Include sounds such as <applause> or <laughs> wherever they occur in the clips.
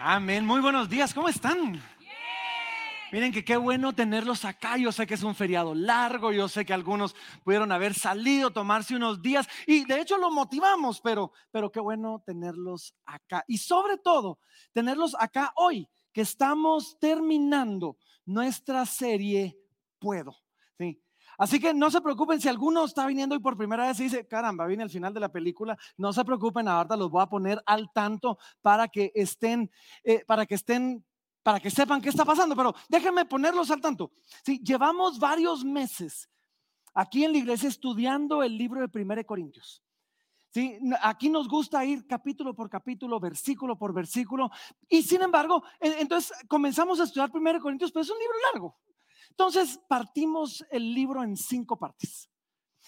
Amén. Muy buenos días. ¿Cómo están? Miren que qué bueno tenerlos acá. Yo sé que es un feriado largo, yo sé que algunos pudieron haber salido, tomarse unos días y de hecho lo motivamos, pero, pero qué bueno tenerlos acá. Y sobre todo, tenerlos acá hoy, que estamos terminando nuestra serie Puedo. ¿sí? Así que no se preocupen si alguno está viniendo y por primera vez dice, caramba, viene el final de la película. No se preocupen, ahorita los voy a poner al tanto para que estén, eh, para que estén, para que sepan qué está pasando. Pero déjenme ponerlos al tanto. Sí, llevamos varios meses aquí en la iglesia estudiando el libro de Primera Corintios. Sí, aquí nos gusta ir capítulo por capítulo, versículo por versículo. Y sin embargo, entonces comenzamos a estudiar Primera Corintios, pero es un libro largo. Entonces partimos el libro en cinco partes.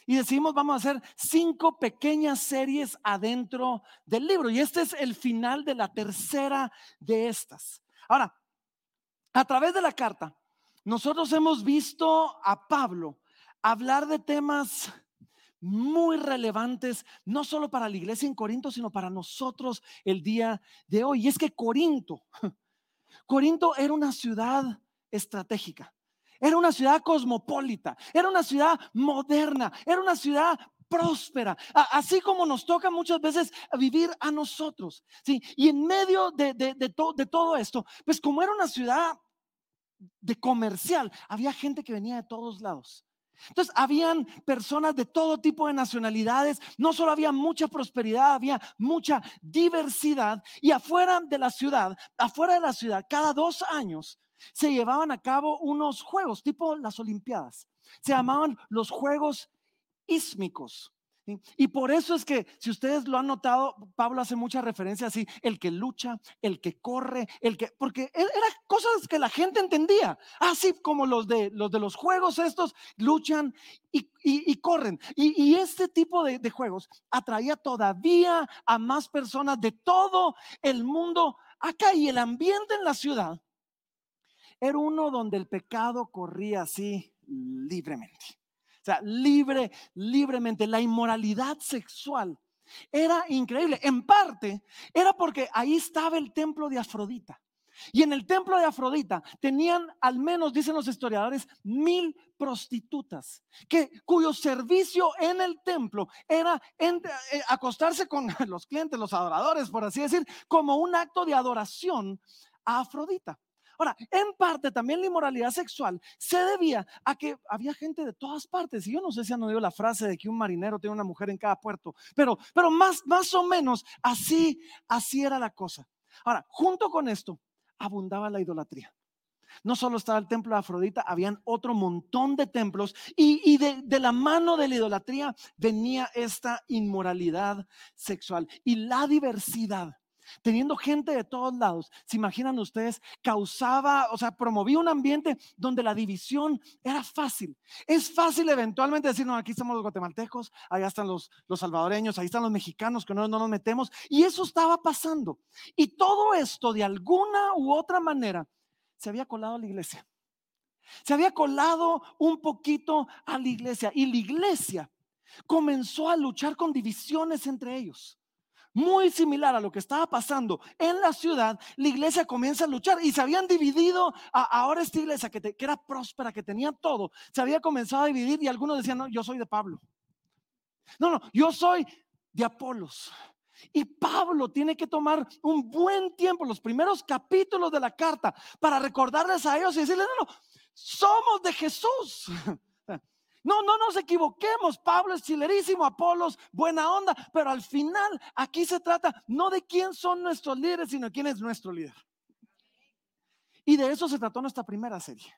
Y decidimos, vamos a hacer cinco pequeñas series adentro del libro. Y este es el final de la tercera de estas. Ahora, a través de la carta, nosotros hemos visto a Pablo hablar de temas muy relevantes, no solo para la iglesia en Corinto, sino para nosotros el día de hoy. Y es que Corinto, <laughs> Corinto era una ciudad estratégica. Era una ciudad cosmopolita, era una ciudad moderna, era una ciudad próspera, así como nos toca muchas veces vivir a nosotros. ¿sí? Y en medio de, de todo esto, pues como era una ciudad de comercial, había gente que venía de todos lados. Entonces, habían personas de todo tipo de nacionalidades, no solo había mucha prosperidad, había mucha diversidad. Y afuera de la ciudad, afuera de la ciudad, cada dos años se llevaban a cabo unos juegos, tipo las Olimpiadas. Se llamaban los Juegos Ísmicos. Y por eso es que, si ustedes lo han notado, Pablo hace mucha referencia así, el que lucha, el que corre, el que, porque e, eran cosas que la gente entendía, así como los de los, de los juegos estos, luchan y, corren. Y, este tipo de, de juegos atraía todavía a más personas de todo el mundo acá y el ambiente en la ciudad era uno donde el pecado corría así libremente. O sea, libre, libremente. La inmoralidad sexual era increíble. En parte era porque ahí estaba el templo de Afrodita. Y en el templo de Afrodita tenían al menos, dicen los historiadores, mil prostitutas, que, cuyo servicio en el templo era eh, acostarse con <laughs> los clientes, los adoradores, por así decir, como un acto de adoración a Afrodita. Ahora, en parte también la inmoralidad sexual se debía a que había gente de todas partes. Y yo no sé si han oído la frase de que un marinero tiene una mujer en cada puerto, pero, pero más, más o menos así, así era la cosa. Ahora, junto con esto, abundaba la idolatría. No solo estaba el templo de Afrodita, habían otro montón de templos y, y de, de, la mano de la idolatría venía esta inmoralidad sexual y la diversidad teniendo gente de todos lados, se imaginan ustedes, causaba, o sea, promovía un ambiente donde la división era fácil. Es fácil eventualmente decir, no, aquí estamos los guatemaltecos, allá están los, salvadoreños, ahí están los mexicanos que no, no nos metemos. Y eso estaba pasando. Y todo esto, de alguna u otra manera, se había colado a la iglesia. Se había colado un poquito a la iglesia y la iglesia comenzó a luchar con divisiones entre ellos muy similar a lo que estaba pasando en la ciudad, la iglesia comienza a luchar y se habían dividido. ahora esta iglesia que, que, era próspera, que tenía todo, se había comenzado a dividir y algunos decían, no, yo soy de Pablo. No, no, yo soy de Apolos. Y Pablo tiene que tomar un buen tiempo, los primeros capítulos de la carta, para recordarles a ellos y decirles, no, no, somos de Jesús. <laughs> No, no nos equivoquemos. Pablo es chilerísimo, Apolos, buena onda, pero al final aquí se trata no de quién son nuestros líderes, sino quién es nuestro líder. Y de eso se trató nuestra primera serie.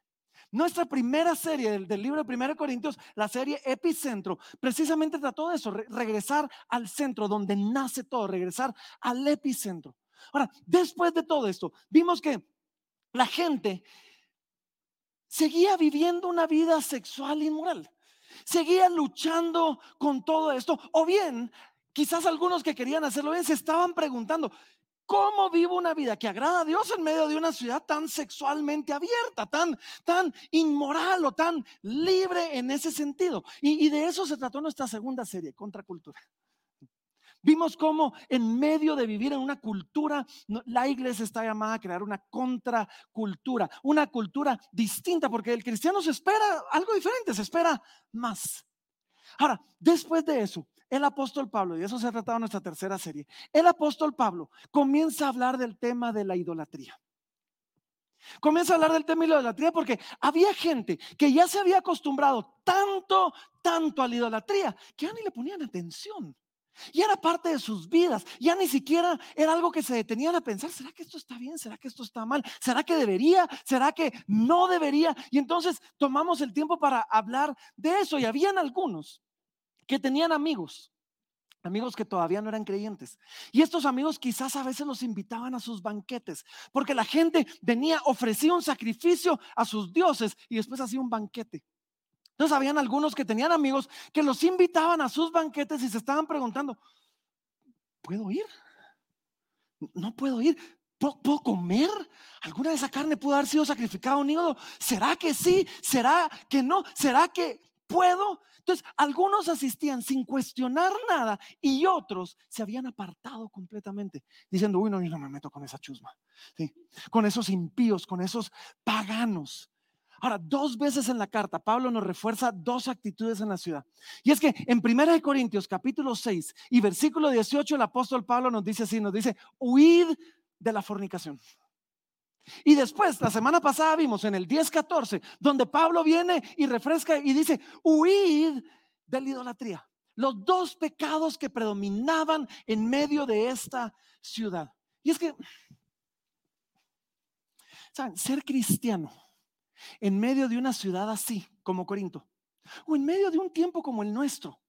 Nuestra primera serie del, libro de 1 Corintios, la serie Epicentro, precisamente trató de eso, regresar al centro donde nace todo, regresar al epicentro. Ahora, después de todo esto, vimos que la gente seguía viviendo una vida sexual inmoral seguía luchando con todo esto. O bien, quizás algunos que querían hacerlo bien se estaban preguntando, ¿Cómo vivo una vida que agrada a Dios en medio de una ciudad tan sexualmente abierta, tan, tan inmoral o tan libre en ese sentido? Y, y de eso se trató nuestra segunda serie, Contracultura. Vimos cómo en medio de vivir en una cultura, la iglesia está llamada a crear una contracultura, una cultura distinta, porque el cristiano se espera algo diferente, se espera más. Ahora, después de eso, el apóstol Pablo, y eso se ha tratado en nuestra tercera serie, el apóstol Pablo comienza a hablar del tema de la idolatría. Comienza a hablar del tema de la idolatría porque había gente que ya se había acostumbrado tanto, tanto a la idolatría que ya ni le ponían atención. Y era parte de sus vidas. Ya ni siquiera era algo que se detenían a pensar, ¿será que esto está bien? ¿Será que esto está mal? ¿Será que debería? ¿Será que no debería? Y entonces tomamos el tiempo para hablar de eso. Y habían algunos que tenían amigos, amigos que todavía no eran creyentes. Y estos amigos quizás a veces los invitaban a sus banquetes, porque la gente venía, ofrecía un sacrificio a sus dioses y después hacía un banquete. Entonces habían algunos que tenían amigos que los invitaban a sus banquetes y se estaban preguntando, ¿puedo ir? No puedo ir. ¿Puedo, comer? ¿Alguna de esa carne pudo haber sido sacrificada a un ídolo? ¿Será que sí? ¿Será que no? ¿Será que puedo? Entonces, algunos asistían sin cuestionar nada y otros se habían apartado completamente, diciendo, uy, no, yo no me meto con esa chusma, con esos impíos, con esos paganos. Ahora, dos veces en la carta, Pablo nos refuerza dos actitudes en la ciudad. Y es que en 1 Corintios capítulo 6 y versículo 18, el apóstol Pablo nos dice así, nos dice, huid de la fornicación. Y después, la semana pasada vimos en el 10-14, donde Pablo viene y refresca y dice, huid de la idolatría. Los dos pecados que predominaban en medio de esta ciudad. Y es que, ¿saben? Ser cristiano en medio de una ciudad así como Corinto, o en medio de un tiempo como el nuestro,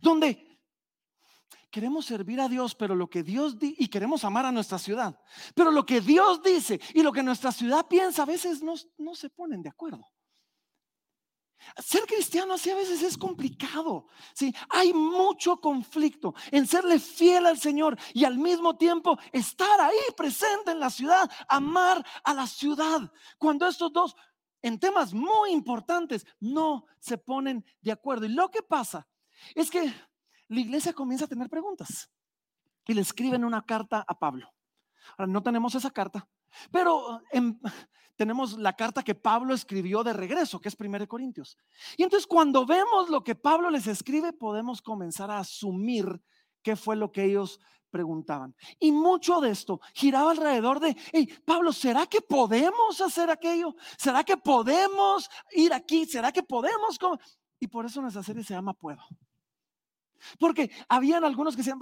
donde queremos servir a Dios, pero lo que Dios dice, y queremos amar a nuestra ciudad, pero lo que Dios dice y lo que nuestra ciudad piensa a veces no, no se ponen de acuerdo. Ser cristiano así a veces es complicado. ¿sí? Hay mucho conflicto en serle fiel al Señor y al mismo tiempo estar ahí presente en la ciudad, amar a la ciudad. Cuando estos dos, en temas muy importantes, no se ponen de acuerdo. Y lo que pasa es que la iglesia comienza a tener preguntas y le escriben una carta a Pablo. Ahora, no tenemos esa carta, pero en, <laughs> tenemos la carta que Pablo escribió de regreso, que es 1 Corintios. Y entonces cuando vemos lo que Pablo les escribe, podemos comenzar a asumir qué fue lo que ellos preguntaban. Y mucho de esto giraba alrededor de, hey, Pablo, ¿será que podemos hacer aquello? ¿Será que podemos ir aquí? ¿Será que podemos? Y por eso nuestra serie se llama Puedo. Porque habían algunos que decían,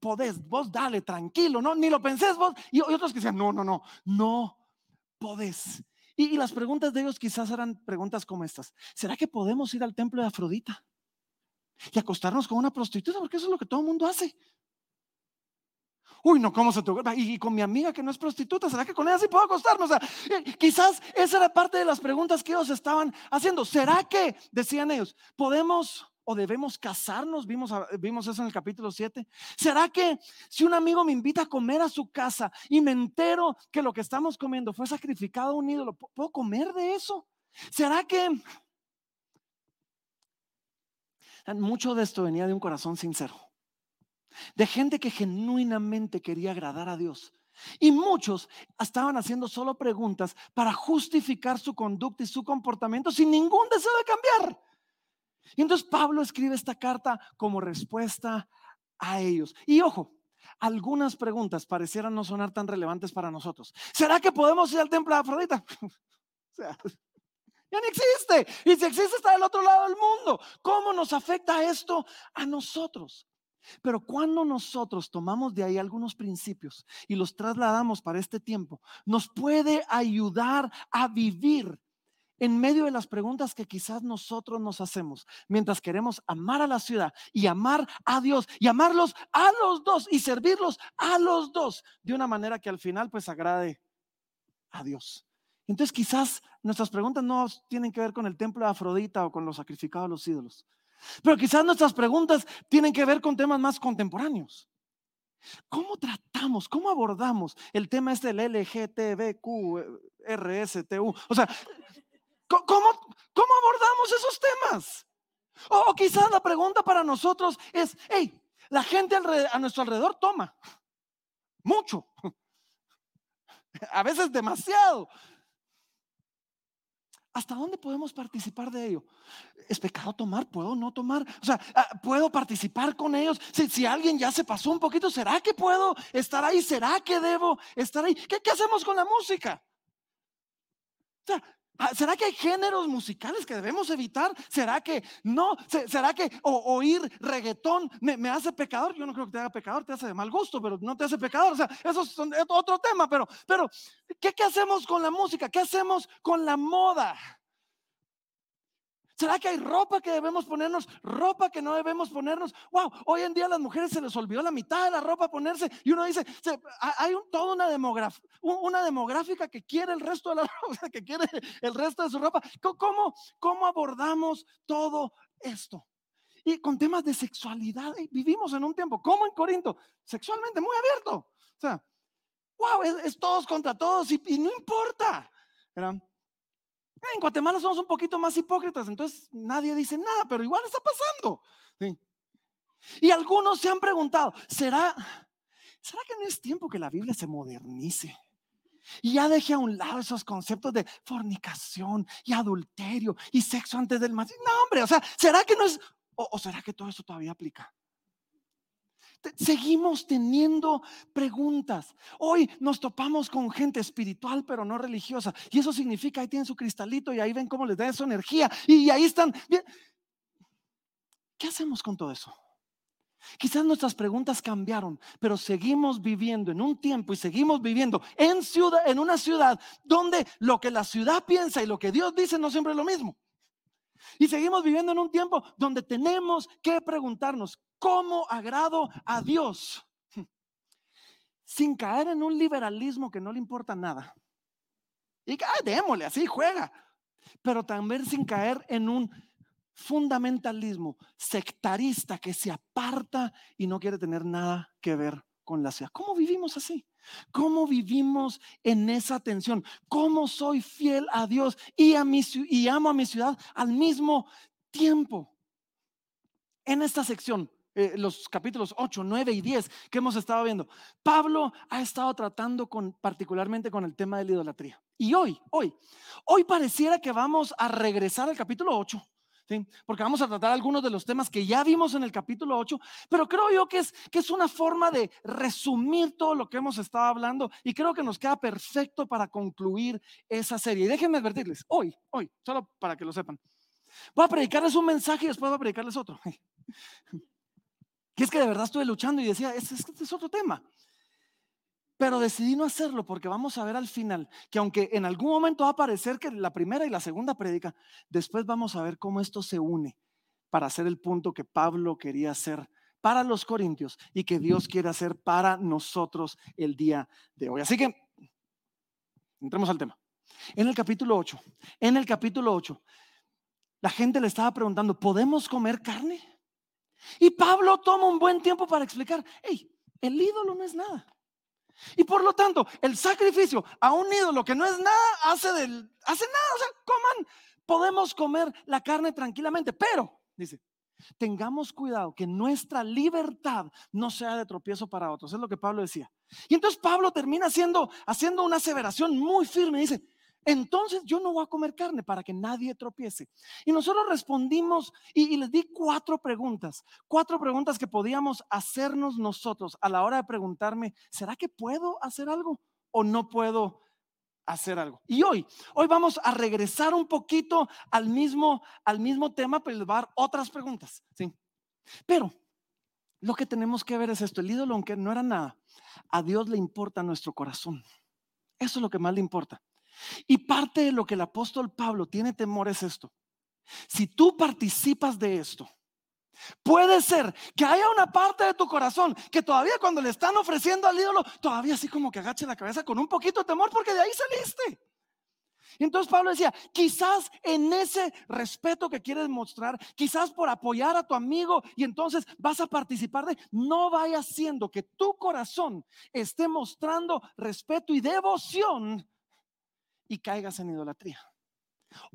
podés, vos dale, tranquilo, no, ni lo pensés vos. Y otros que decían, no, no, no, no podés. Y, las preguntas de ellos quizás eran preguntas como estas. ¿Será que podemos ir al templo de Afrodita y acostarnos con una prostituta? Porque eso es lo que todo el mundo hace. Uy, no, ¿cómo se te ocurre? Y, con mi amiga que no es prostituta, ¿será que con ella sí puedo acostarme? O sea, eh, quizás esa era parte de las preguntas que ellos estaban haciendo. ¿Será que, decían ellos, podemos o debemos casarnos? Vimos, vimos eso en el capítulo 7. ¿Será que si un amigo me invita a comer a su casa y me entero que lo que estamos comiendo fue sacrificado a un ídolo, ¿puedo comer de eso? ¿Será que... Mucho de esto venía de un corazón sincero, de gente que genuinamente quería agradar a Dios. Y muchos estaban haciendo solo preguntas para justificar su conducta y su comportamiento sin ningún deseo de cambiar. Y entonces Pablo escribe esta carta como respuesta a ellos. Y ojo, algunas preguntas parecieran no sonar tan relevantes para nosotros. ¿Será que podemos ir al templo de Afrodita? <laughs> o sea, ya no existe. Y si existe está del otro lado del mundo. ¿Cómo nos afecta esto a nosotros? Pero cuando nosotros tomamos de ahí algunos principios y los trasladamos para este tiempo, nos puede ayudar a vivir en medio de las preguntas que quizás nosotros nos hacemos, mientras queremos amar a la ciudad y amar a Dios y amarlos a los dos y servirlos a los dos de una manera que al final pues agrade a Dios. Entonces quizás nuestras preguntas no tienen que ver con el templo de Afrodita o con los sacrificados a los ídolos, pero quizás nuestras preguntas tienen que ver con temas más contemporáneos. ¿Cómo tratamos, cómo abordamos el tema este del LGTBQ? O sea, ¿Cómo, abordamos esos temas? O, quizás la pregunta para nosotros es, hey, La gente a nuestro alrededor toma mucho, <laughs> a veces demasiado. ¿Hasta dónde podemos participar de ello? ¿Es pecado tomar? ¿Puedo no tomar? O sea, ah, ¿puedo participar con ellos? Si, alguien ya se pasó un poquito, ¿será que puedo estar ahí? ¿Será que debo estar ahí? ¿Qué, qué hacemos con la música? O sea, ¿Será que hay géneros musicales que debemos evitar? ¿Será que no? ¿Será que oír reggaetón me, hace pecador? Yo no creo que te haga pecador, te hace de mal gusto, pero no te hace pecador. O sea, eso es otro tema, pero, pero ¿qué, ¿qué hacemos con la música? ¿Qué hacemos con la moda? ¿Será que hay ropa que debemos ponernos? Ropa que no debemos ponernos. Wow, hoy en día a las mujeres se les olvidó la mitad de la ropa ponerse y uno dice, hay toda una, una demográfica que quiere el resto de la <laughs> ropa, que quiere el resto de su ropa. ¿Cómo, cómo abordamos todo esto? Y con temas de sexualidad, vivimos en un tiempo, como en Corinto, sexualmente muy abierto. O sea, wow, es, todos contra todos y, no importa. ¿verdad? En Guatemala somos un poquito más hipócritas, entonces nadie dice nada, pero igual está pasando. Y algunos se han preguntado, ¿será, ¿será que no es tiempo que la Biblia se modernice? Y ya deje a un lado esos conceptos de fornicación y adulterio y sexo antes del matrimonio. No, hombre, o sea, ¿será que no es, o será que todo eso todavía aplica? Seguimos teniendo preguntas. Hoy nos topamos con gente espiritual, pero no religiosa. Y eso significa, ahí tienen su cristalito y ahí ven cómo les da su energía. Y ahí están. ¿Qué hacemos con todo eso? Quizás nuestras preguntas cambiaron, pero seguimos viviendo en un tiempo y seguimos viviendo en ciudad, en una ciudad donde lo que la ciudad piensa y lo que Dios dice no siempre es lo mismo. Y seguimos viviendo en un tiempo donde tenemos que preguntarnos, ¿Cómo agrado a Dios? <laughs> Sin caer en un liberalismo que no le importa nada. Y que, démosle, así juega. Pero también sin caer en un fundamentalismo sectarista que se aparta y no quiere tener nada que ver con la ciudad. ¿Cómo vivimos así? ¿Cómo vivimos en esa tensión? ¿Cómo soy fiel a Dios y, a mi, y amo a mi ciudad al mismo tiempo? En esta sección eh, los capítulos 8, 9 y 10 que hemos estado viendo, Pablo ha estado tratando con, particularmente con el tema de la idolatría. Y hoy, hoy, hoy pareciera que vamos a regresar al capítulo 8. ¿Sí? Porque vamos a tratar algunos de los temas que ya vimos en el capítulo 8, pero creo yo que es, que es una forma de resumir todo lo que hemos estado hablando y creo que nos queda perfecto para concluir esa serie. Y déjenme advertirles, hoy, hoy, solo para que lo sepan, voy a predicarles un mensaje y después voy a predicarles otro. <laughs> Que es que de verdad estuve luchando y decía, este, es otro tema. Pero decidí no hacerlo porque vamos a ver al final que aunque en algún momento va a parecer que la primera y la segunda prédica, después vamos a ver cómo esto se une para hacer el punto que Pablo quería hacer para los corintios y que Dios quiere hacer para nosotros el día de hoy. Así que entremos al tema. En el capítulo 8, en el capítulo 8, la gente le estaba preguntando, ¿podemos comer carne? Y Pablo toma un buen tiempo para explicar, hey, el ídolo no es nada. Y por lo tanto, el sacrificio a un ídolo que no es nada, hace, del, hace nada. O sea, coman, podemos comer la carne tranquilamente, pero, dice, tengamos cuidado que nuestra libertad no sea de tropiezo para otros. Es lo que Pablo decía. Y entonces Pablo termina haciendo, haciendo una aseveración muy firme. Dice, entonces yo no voy a comer carne para que nadie tropiece. Y nosotros respondimos y, les di cuatro preguntas, cuatro preguntas que podíamos hacernos nosotros a la hora de preguntarme, ¿será que puedo hacer algo o no puedo hacer algo? Y hoy, hoy vamos a regresar un poquito al mismo, al mismo tema, pero les a otras preguntas. ¿sí? Pero lo que tenemos que ver es esto, el ídolo, aunque no era nada, a Dios le importa nuestro corazón. Eso es lo que más le importa. Y parte de lo que el apóstol Pablo tiene temor es esto. Si tú participas de esto, puede ser que haya una parte de tu corazón que todavía cuando le están ofreciendo al ídolo, todavía así como que agache la cabeza con un poquito de temor porque de ahí saliste. Entonces Pablo decía, quizás en ese respeto que quieres mostrar, quizás por apoyar a tu amigo y entonces vas a participar de, no vaya siendo que tu corazón esté mostrando respeto y devoción y caigas en idolatría.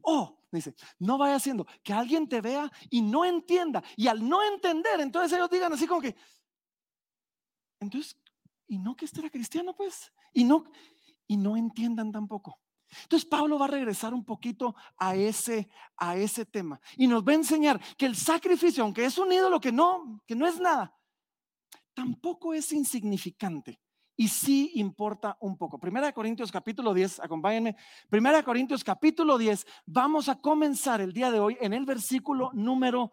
O, dice, no vaya haciendo que alguien te vea y no entienda. Y al no entender, entonces ellos digan así como que, Entonces, y no que este era cristiano, pues, y no, y no entiendan tampoco. Entonces Pablo va a regresar un poquito a ese, a ese tema y nos va a enseñar que el sacrificio, aunque es un ídolo que no, que no es nada, tampoco es insignificante y sí importa un poco. Primera Corintios capítulo 10, acompáñenme. Primera Corintios capítulo 10, vamos a comenzar el día de hoy en el versículo número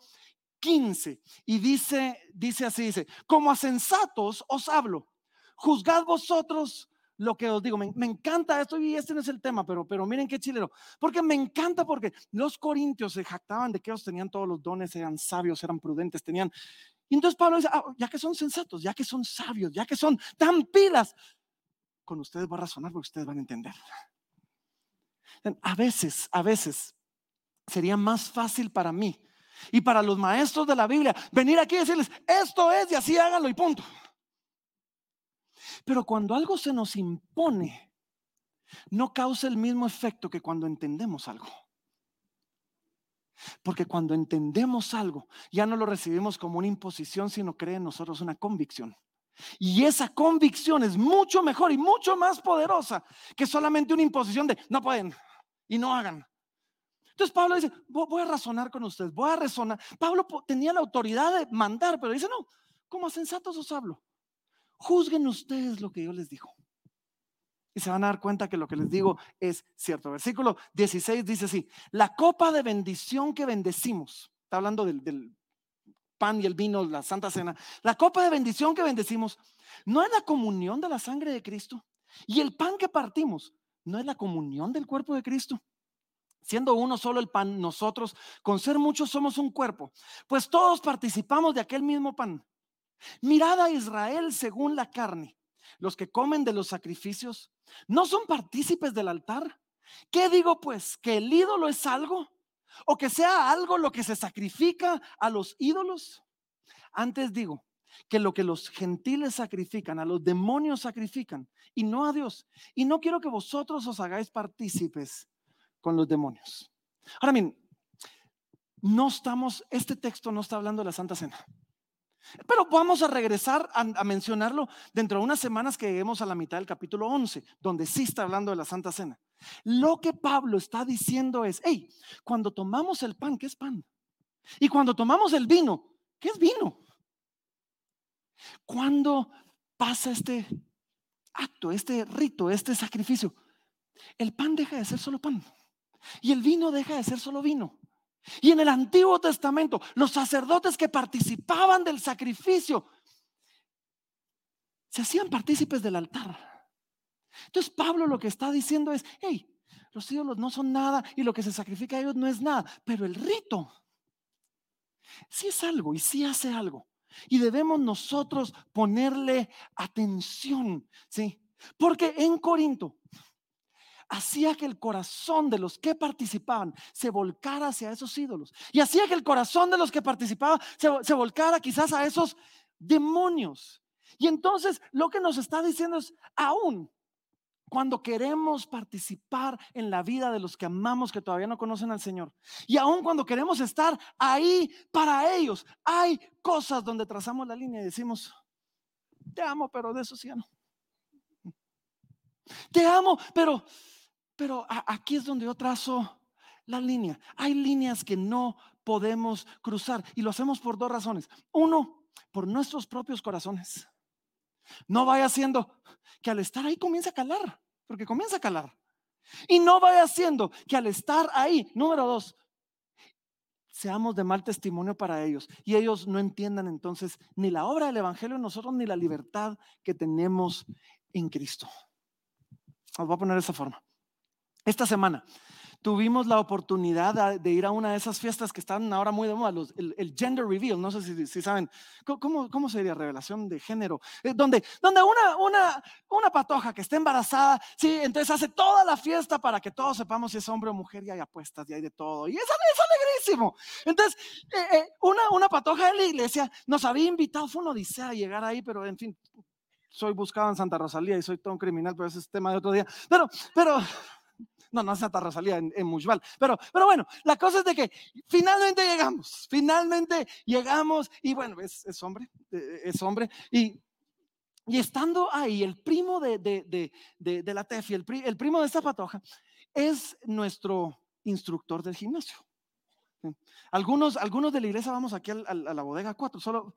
15 y dice, dice así, dice, como a sensatos os hablo, juzgad vosotros lo que os digo. Me, encanta esto y este no es el tema, pero, pero miren qué chilero. Porque me encanta porque los corintios se jactaban de que ellos tenían todos los dones, eran sabios, eran prudentes, tenían... Entonces Pablo dice, ah, ya que son sensatos, ya que son sabios, ya que son tan pilas, con ustedes va a razonar porque ustedes van a entender. A veces, a veces sería más fácil para mí y para los maestros de la Biblia venir aquí y decirles, esto es y así háganlo y punto. Pero cuando algo se nos impone, no causa el mismo efecto que cuando entendemos algo. Porque cuando entendemos algo, ya no lo recibimos como una imposición, sino cree en nosotros una convicción. Y esa convicción es mucho mejor y mucho más poderosa que solamente una imposición de no pueden y no hagan. Entonces Pablo dice, voy a razonar con ustedes, voy a razonar. Pablo tenía la autoridad de mandar, pero dice, no, como sensatos os hablo. Juzguen ustedes lo que yo les digo. Y se van a dar cuenta que lo que les digo es cierto. Versículo 16 dice así, la copa de bendición que bendecimos, está hablando del, pan y el vino, la santa cena, la copa de bendición que bendecimos, no es la comunión de la sangre de Cristo. Y el pan que partimos, no es la comunión del cuerpo de Cristo. Siendo uno solo el pan, nosotros, con ser muchos, somos un cuerpo, pues todos participamos de aquel mismo pan. Mirad a Israel según la carne. Los que comen de los sacrificios no son partícipes del altar. ¿Qué digo pues? ¿Que el ídolo es algo? ¿O que sea algo lo que se sacrifica a los ídolos? Antes digo que lo que los gentiles sacrifican, a los demonios sacrifican, y no a Dios. Y no quiero que vosotros os hagáis partícipes con los demonios. Ahora bien, no estamos, este texto no está hablando de la Santa Cena. Pero vamos a regresar a, mencionarlo dentro de unas semanas que lleguemos a la mitad del capítulo 11, donde sí está hablando de la Santa Cena. Lo que Pablo está diciendo es, hey, cuando tomamos el pan, ¿qué es pan? Y cuando tomamos el vino, ¿qué es vino? Cuando pasa este acto, este rito, este sacrificio, el pan deja de ser solo pan y el vino deja de ser solo vino. Y en el Antiguo Testamento, los sacerdotes que participaban del sacrificio se hacían partícipes del altar. Entonces Pablo lo que está diciendo es, hey, los ídolos no son nada y lo que se sacrifica a ellos no es nada, pero el rito sí es algo y sí hace algo. Y debemos nosotros ponerle atención, ¿sí? Porque en Corinto hacía que el corazón de los que participaban se volcara hacia esos ídolos. Y hacía que el corazón de los que participaban se, volcara quizás a esos demonios. Y entonces lo que nos está diciendo es, aún cuando queremos participar en la vida de los que amamos que todavía no conocen al Señor. Y aún cuando queremos estar ahí para ellos, hay cosas donde trazamos la línea y decimos, te amo, pero de eso sí ya no. Te amo, pero pero aquí es donde yo trazo la línea. Hay líneas que no podemos cruzar y lo hacemos por dos razones. Uno, por nuestros propios corazones. No vaya siendo que al estar ahí comience a calar, porque comienza a calar. Y no vaya siendo que al estar ahí, número dos, seamos de mal testimonio para ellos y ellos no entiendan entonces ni la obra del Evangelio en nosotros ni la libertad que tenemos en Cristo. Os voy a poner de esa forma. Esta semana tuvimos la oportunidad de ir a una de esas fiestas que están ahora muy de moda, el, gender reveal, no sé si, saben, ¿cómo, ¿cómo, sería revelación de género? Eh, donde, donde una, una, una patoja que está embarazada, sí, entonces hace toda la fiesta para que todos sepamos si es hombre o mujer y hay apuestas y hay de todo. Y es, es alegrísimo. Entonces, eh, eh, una, una patoja de la iglesia nos había invitado, fue una odisea llegar ahí, pero en fin, soy buscado en Santa Rosalía y soy todo un criminal, pero ese es tema de otro día. Pero, pero... No, no es Santa Rosalía en, en Pero, pero bueno, la cosa es de que finalmente llegamos, finalmente llegamos y bueno, es, es hombre, eh, es hombre. Y Y estando ahí, el primo de, de, de, de la Tefi, el, el, primo de esta patoja, es nuestro instructor del gimnasio. Algunos, algunos de la iglesia vamos aquí a, a la bodega 4, solo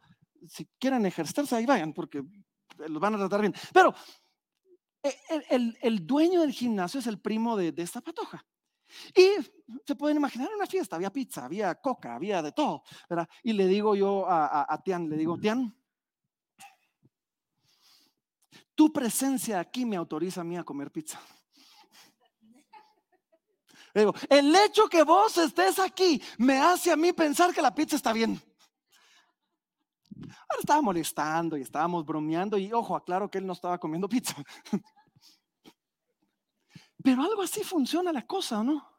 si quieren ejercerse ahí vayan, porque los van a tratar bien. Pero eh, el, dueño del gimnasio es el primo de, esta patoja. Y se pueden imaginar una fiesta, había pizza, había coca, había de todo. Y le digo yo a Tian, le digo, Tian, tu presencia aquí me autoriza a mí a comer pizza. Le digo, el hecho que vos estés aquí me hace a mí pensar que la pizza está bien. Ahora estaba molestando y estábamos bromeando y ojo, aclaro que él no estaba comiendo <laughs> pizza. Pero algo así funciona la cosa, ¿no?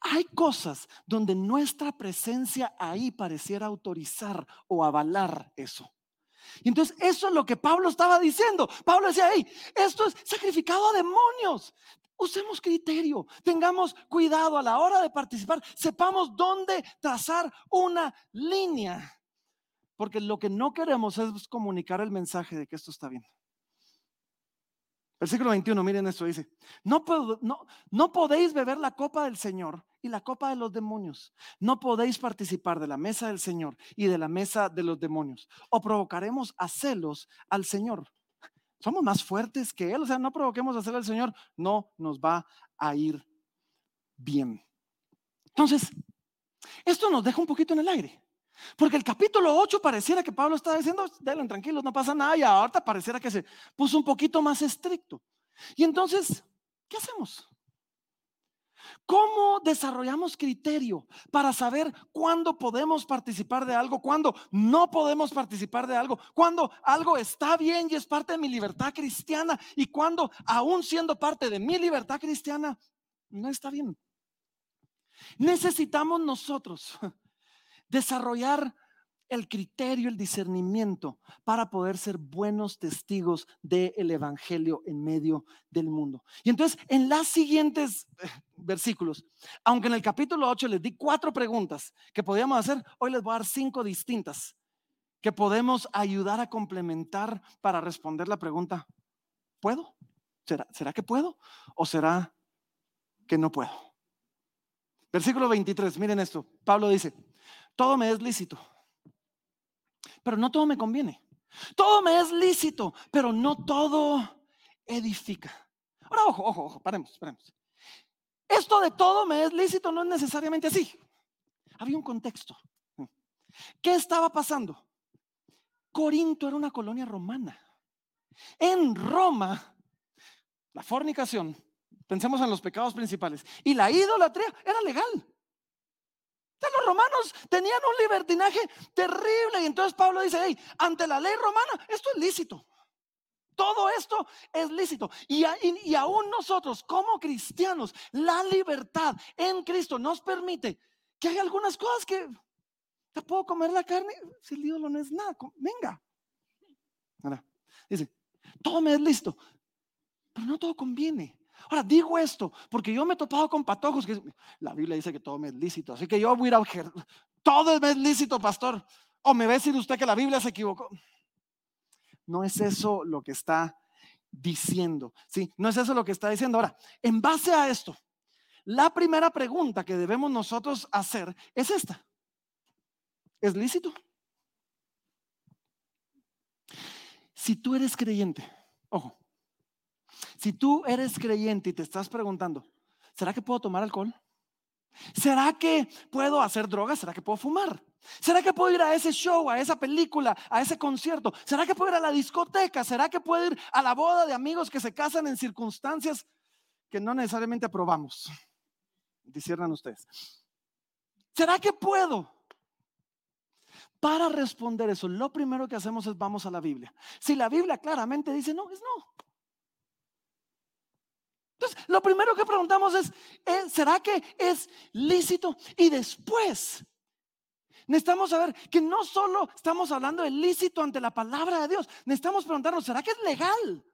Hay cosas donde nuestra presencia ahí pareciera autorizar o avalar eso. Y entonces eso es lo que Pablo estaba diciendo. Pablo decía, hey, esto es sacrificado a demonios. Usemos criterio, tengamos cuidado a la hora de participar, sepamos dónde trazar una línea. Porque lo que no queremos es comunicar el mensaje de que esto está bien. Versículo 21, miren esto, dice, no, no, no podéis beber la copa del Señor y la copa de los demonios. No podéis participar de la mesa del Señor y de la mesa de los demonios. O provocaremos a celos al Señor. Somos más fuertes que Él. O sea, no provoquemos a celos al Señor. No nos va a ir bien. Entonces, esto nos deja un poquito en el aire. Porque el capítulo 8 pareciera que Pablo estaba diciendo, denle tranquilos, no pasa nada. Y ahorita pareciera que se puso un poquito más estricto. Y entonces, ¿qué hacemos? ¿Cómo desarrollamos criterio para saber cuándo podemos participar de algo, cuándo no podemos participar de algo, cuándo algo está bien y es parte de mi libertad cristiana y cuándo, aún siendo parte de mi libertad cristiana, no está bien? Necesitamos nosotros desarrollar el criterio, el discernimiento para poder ser buenos testigos del Evangelio en medio del mundo. Y entonces, en las siguientes eh, versículos, aunque en el capítulo 8 les di cuatro preguntas que podíamos hacer, hoy les voy a dar cinco distintas que podemos ayudar a complementar para responder la pregunta, ¿puedo? ¿Será, ¿será que puedo? ¿O será que no puedo? Versículo 23, miren esto. Pablo dice, todo me es lícito, pero no todo me conviene. Todo me es lícito, pero no todo edifica. Ahora, ojo, ojo, ojo, paremos, paremos. Esto de todo me es lícito no es necesariamente así. Había un contexto. ¿Qué estaba pasando? Corinto era una colonia romana. En Roma, la fornicación, pensemos en los pecados principales, y la idolatría era legal los romanos tenían un libertinaje terrible y entonces Pablo dice, hey, ante la ley romana esto es lícito. Todo esto es lícito. Y, aún nosotros como cristianos, la libertad en Cristo nos permite que hay algunas cosas que te puedo comer la carne si el ídolo no es nada. Venga. Dice, todo me es listo, pero no todo conviene. Ahora digo esto porque yo me he topado con patojos que la Biblia dice que todo me es lícito, así que yo voy a ir a todo es lícito, pastor. O me va a decir usted que la Biblia se equivocó. No es eso lo que está diciendo, sí, no es eso lo que está diciendo. Ahora, en base a esto, la primera pregunta que debemos nosotros hacer es esta: ¿es lícito? Si tú eres creyente, ojo, si tú eres creyente y te estás preguntando, ¿será que puedo tomar alcohol? ¿Será que puedo hacer drogas? ¿Será que puedo fumar? ¿Será que puedo ir a ese show, a esa película, a ese concierto? ¿Será que puedo ir a la discoteca? ¿Será que puedo ir a la boda de amigos que se casan en circunstancias que no necesariamente aprobamos? Disciernan ustedes. ¿Será que puedo? Para responder eso, lo primero que hacemos es vamos a la Biblia. Si la Biblia claramente dice no, es no. Entonces, lo primero que preguntamos es, ¿eh, ¿será que es lícito? Y después, necesitamos saber que no solo estamos hablando de lícito ante la palabra de Dios, necesitamos preguntarnos, ¿será que es legal?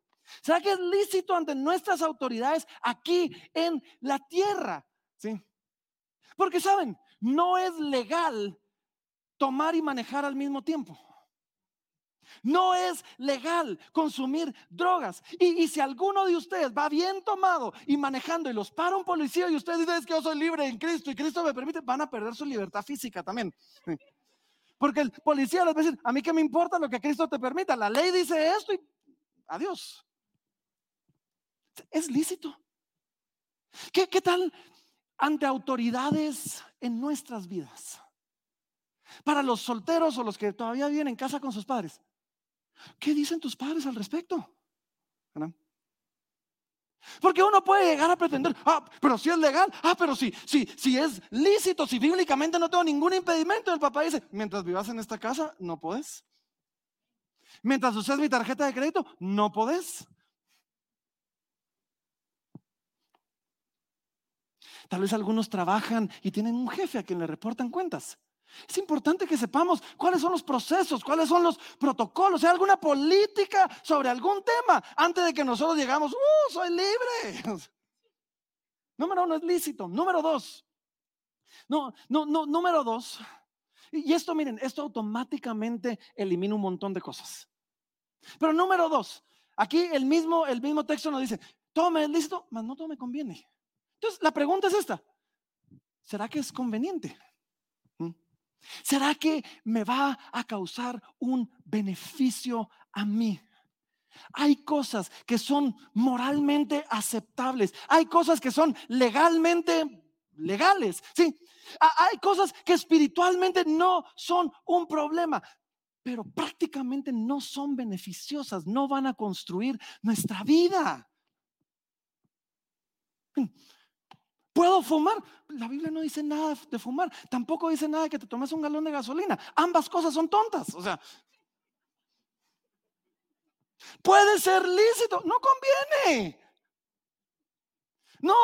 ¿Será que es lícito ante nuestras autoridades aquí en la tierra? ¿Sí? Porque saben, no es legal tomar y manejar al mismo tiempo. No es legal consumir drogas. Y, si alguno de ustedes va bien tomado y manejando y los para un policía y ustedes dicen que yo soy libre en Cristo y Cristo me permite, van a perder su libertad física también. Porque el policía les va a decir, a mí qué me importa lo que Cristo te permita. La ley dice esto y adiós. Es lícito. ¿Qué, qué tal ante autoridades en nuestras vidas? Para los solteros o los que todavía viven en casa con sus padres. ¿Qué dicen tus padres al respecto? Porque uno puede llegar a pretender, ah, pero si es legal, ah, pero si, si, si es lícito, si bíblicamente no tengo ningún impedimento. El papá dice, mientras vivas en esta casa, no podés. Mientras uses mi tarjeta de crédito, no podés. Tal vez algunos trabajan y tienen un jefe a quien le reportan cuentas. Es importante que sepamos cuáles son los procesos, cuáles son los protocolos, hay alguna política sobre algún tema antes de que nosotros llegamos, ¡uh, soy libre! <laughs> Número uno es lícito. Número dos, no, no, no, número dos, y esto miren, esto automáticamente elimina un montón de cosas. Pero número dos, aquí el mismo, el mismo texto nos dice, tome es lícito, mas no todo me conviene. Entonces, la pregunta es esta, ¿será que es conveniente? ¿Será que me va a causar un beneficio a mí? Hay cosas que son moralmente aceptables. Hay cosas que son legalmente legales. Sí, hay cosas que espiritualmente no son un problema, pero prácticamente no son beneficiosas. No van a construir nuestra vida. ¿Puedo fumar? La Biblia no dice nada de fumar. Tampoco dice nada de que te tomes un galón de gasolina. Ambas cosas son tontas. O sea, puede ser lícito. No conviene. No,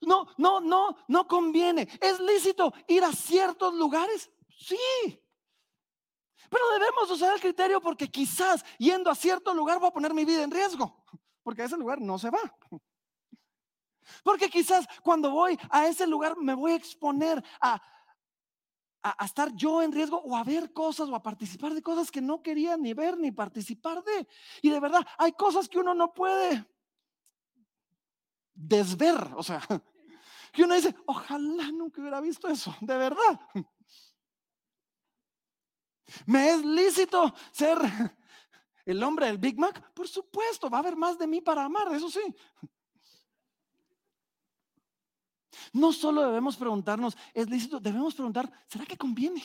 no, no, no, no conviene. ¿Es lícito ir a ciertos lugares? Sí. Pero debemos usar el criterio porque quizás yendo a cierto lugar voy a poner mi vida en riesgo. Porque a ese lugar no se va. Porque quizás cuando voy a ese lugar me voy a exponer a, a, estar yo en riesgo o a ver cosas o a participar de cosas que no quería ni ver ni participar de. Y de verdad, hay cosas que uno no puede desver. O sea, <laughs> que uno dice, ojalá nunca hubiera visto eso, de verdad. ¿Me es lícito ser <laughs> el hombre del Big Mac? Por supuesto, va a haber más de mí para amar, eso sí. No solo debemos preguntarnos, ¿es lícito? Debemos preguntar, ¿será que conviene?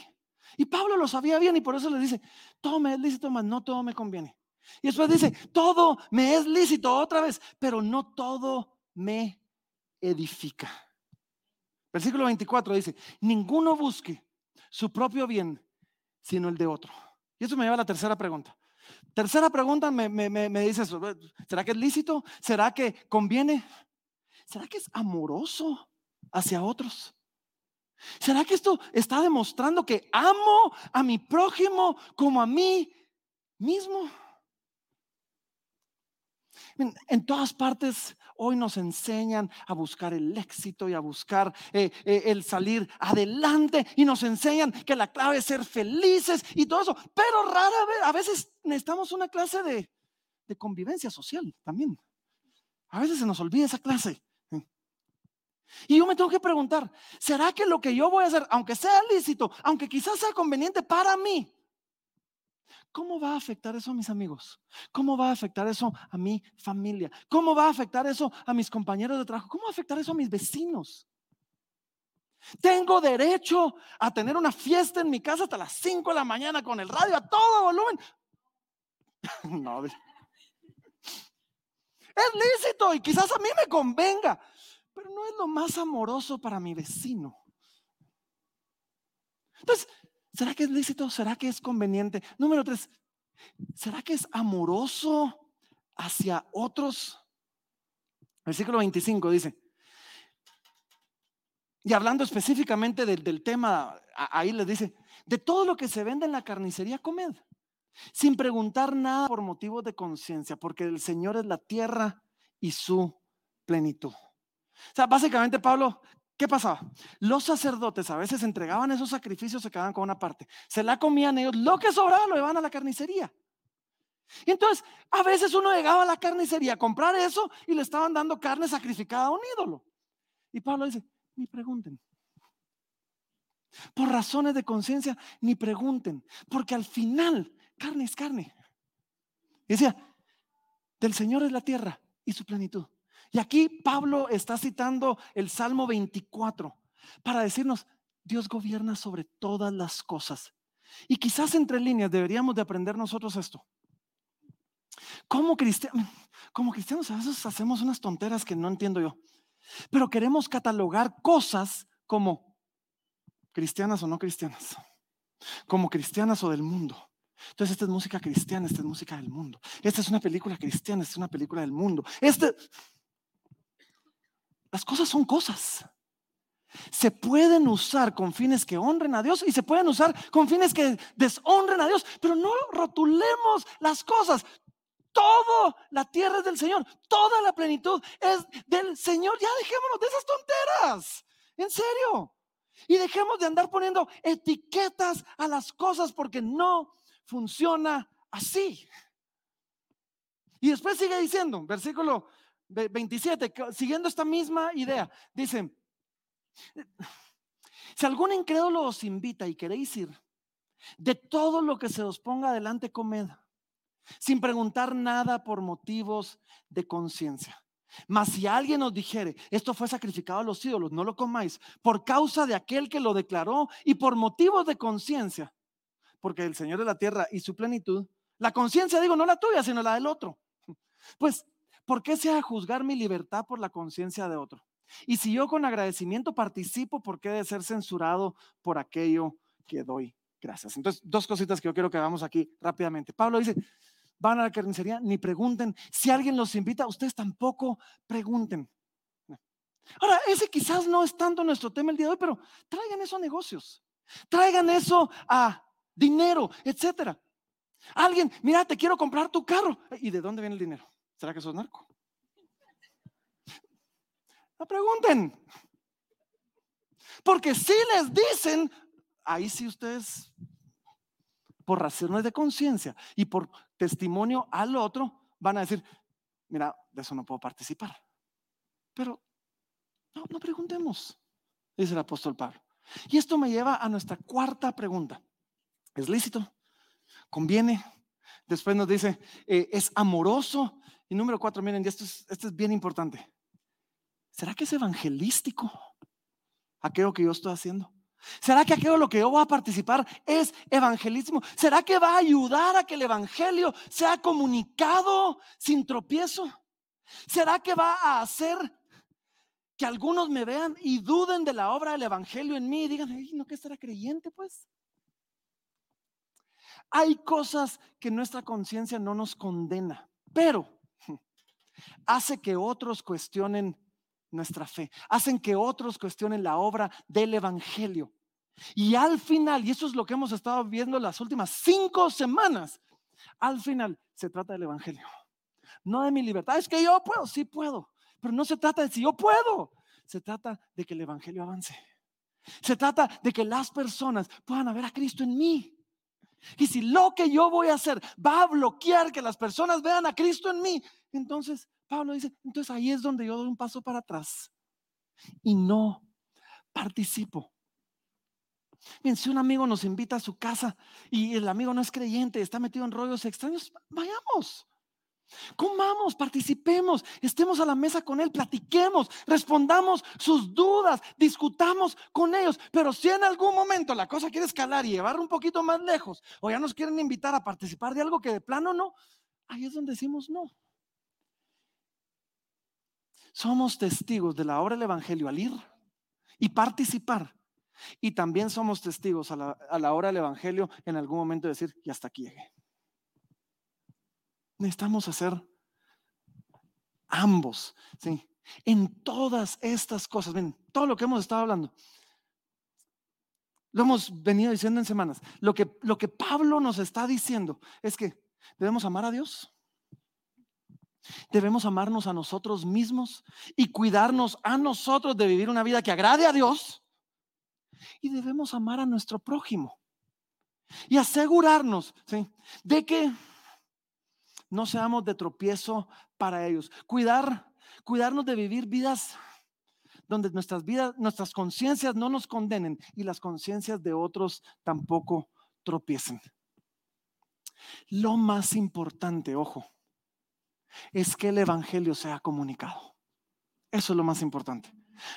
Y Pablo lo sabía bien y por eso le dice, todo me es lícito, mas no todo me conviene. Y después dice, todo me es lícito otra vez, pero no todo me edifica. Versículo 24 dice, ninguno busque su propio bien, sino el de otro. Y eso me lleva a la tercera pregunta. Tercera pregunta me, me dice eso, ¿será que es lícito? ¿Será que conviene? ¿Será que es amoroso? Hacia otros? ¿Será que esto está demostrando que amo a mi prójimo como a mí mismo? En, todas partes hoy nos enseñan a buscar el éxito y a buscar eh, eh, el salir adelante y nos enseñan que la clave es ser felices y todo eso, pero rara vez, a veces necesitamos una clase de, de convivencia social también. A veces se nos olvida esa clase. Y yo me tengo que preguntar, ¿será que lo que yo voy a hacer, aunque sea lícito, aunque quizás sea conveniente para mí, ¿cómo va a afectar eso a mis amigos? ¿Cómo va a afectar eso a mi familia? ¿Cómo va a afectar eso a mis compañeros de trabajo? ¿Cómo va a afectar eso a mis vecinos? Tengo derecho a tener una fiesta en mi casa hasta las 5 de la mañana con el radio a todo volumen. <laughs> no. Es lícito y quizás a mí me convenga, pero no es lo más amoroso para mi vecino. Entonces, ¿será que es lícito? ¿Será que es conveniente? Número tres, ¿será que es amoroso hacia otros? Versículo 25 dice, y hablando específicamente del, tema, ahí les dice, de todo lo que se vende en la carnicería, comed, sin preguntar nada por motivos de conciencia, porque el Señor es la tierra y su plenitud. O sea, básicamente Pablo, ¿qué pasaba? Los sacerdotes a veces entregaban esos sacrificios, se quedaban con una parte. Se la comían ellos, lo que sobraba lo llevaban a la carnicería. Y entonces, a veces uno llegaba a la carnicería a comprar eso y le estaban dando carne sacrificada a un ídolo. Y Pablo dice, ni pregunten. Por razones de conciencia, ni pregunten, porque al final, carne es carne. Y decía, del Señor es la tierra y su plenitud. Y aquí Pablo está citando el Salmo 24 para decirnos, Dios gobierna sobre todas las cosas. Y quizás entre líneas deberíamos de aprender nosotros esto. Como cristianos, cristianos a veces hacemos unas tonteras que no entiendo yo, pero queremos catalogar cosas como cristianas o no cristianas, como cristianas o del mundo. Entonces, esta es música cristiana, esta es música del mundo. Esta es una película cristiana, esta es una película del mundo. Este, las cosas son cosas. Se pueden usar con fines que honren a Dios y se pueden usar con fines que deshonren a Dios, pero no rotulemos las cosas. Todo la tierra es del Señor, toda la plenitud es del Señor. Ya dejémonos de esas tonteras. En serio. Y dejemos de andar poniendo etiquetas a las cosas porque no funciona así. Y después sigue diciendo, versículo 27, siguiendo esta misma idea, dice, si algún incrédulo os invita y queréis ir, de todo lo que se os ponga adelante comed, sin preguntar nada por motivos de conciencia. Mas si alguien os dijere, esto fue sacrificado a los ídolos, no lo comáis, por causa de aquel que lo declaró y por motivos de conciencia, porque el Señor de la tierra y su plenitud, la conciencia digo, no la tuya, sino la del otro. Pues, ¿por qué se ha juzgar mi libertad por la conciencia de otro? Y si yo con agradecimiento participo, ¿por qué de ser censurado por aquello que doy gracias? Entonces, dos cositas que yo quiero que hagamos aquí rápidamente. Pablo dice, van a la carnicería, ni pregunten. Si alguien los invita, ustedes tampoco pregunten. Ahora, ese quizás no es tanto nuestro tema el día de hoy, pero traigan eso a negocios. Traigan eso a dinero, etcétera. Alguien, mira, te quiero comprar tu carro. ¿Y de dónde viene el dinero? ¿Será que sos narco? <laughs> No pregunten. Porque si les dicen, ahí sí ustedes, por razones de conciencia y por testimonio al otro, van a decir, mira, de eso no puedo participar. Pero no, no preguntemos, dice el apóstol Pablo. Y esto me lleva a nuestra cuarta pregunta. ¿Es lícito? ¿Conviene? Después nos dice, eh, ¿es amoroso? Y número cuatro, miren, esto esto es bien importante. ¿Será que es evangelístico aquello que yo estoy haciendo? ¿Será que aquello lo que yo voy a participar es evangelismo? ¿Será que va a ayudar a que el evangelio sea comunicado sin tropiezo? ¿Será que va a hacer que algunos me vean y duden de la obra del evangelio en mí y digan, no que será creyente pues? Hay cosas que nuestra conciencia no nos condena, pero hace que otros cuestionen nuestra fe, hacen que otros cuestionen la obra del Evangelio. Y al final, y eso es lo que hemos estado viendo las últimas cinco semanas, al final se trata del Evangelio, no de mi libertad. Es que yo puedo, sí puedo, pero no se trata de si yo puedo, se trata de que el Evangelio avance. Se trata de que las personas puedan ver a Cristo en mí. Y si lo que yo voy a hacer va a bloquear que las personas vean a Cristo en mí, entonces Pablo dice, entonces ahí es donde yo doy un paso para atrás y no participo. Bien, si un amigo nos invita a su casa y el amigo no es creyente, está metido en rollos extraños, vayamos. Comamos, participemos, estemos a la mesa con Él, platiquemos, respondamos sus dudas, discutamos con ellos. Pero si en algún momento la cosa quiere escalar y llevar un poquito más lejos, o ya nos quieren invitar a participar de algo que de plano no, ahí es donde decimos no. Somos testigos de la obra del Evangelio al ir y participar. Y también somos testigos a la, hora del Evangelio en algún momento de decir, y hasta aquí llegué. Necesitamos hacer ambos, ¿sí? En todas estas cosas, ven, todo lo que hemos estado hablando, lo hemos venido diciendo en semanas. Lo que, lo que Pablo nos está diciendo es que debemos amar a Dios, Debemos amarnos a nosotros mismos y cuidarnos a nosotros de vivir una vida que agrade a Dios. Y debemos amar a nuestro prójimo. Y asegurarnos de que no seamos de tropiezo para ellos. Cuidar, cuidarnos de vivir vidas donde nuestras vidas, nuestras conciencias no nos condenen y las conciencias de otros tampoco tropiecen. Lo más importante, ojo, es que el Evangelio sea comunicado. Eso es lo más importante.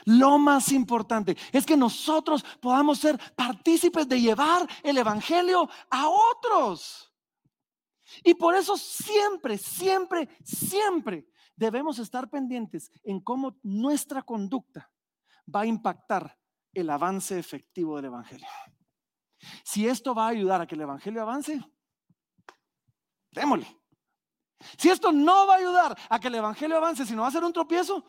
Lo más importante es que nosotros podamos ser partícipes de llevar el Evangelio a otros. Y por eso siempre, siempre, siempre debemos estar pendientes en cómo nuestra conducta va a impactar el avance efectivo del Evangelio. Si esto va a ayudar a que el Evangelio avance, démosle. Si esto no va a ayudar a que el Evangelio avance, sino va a ser un tropiezo,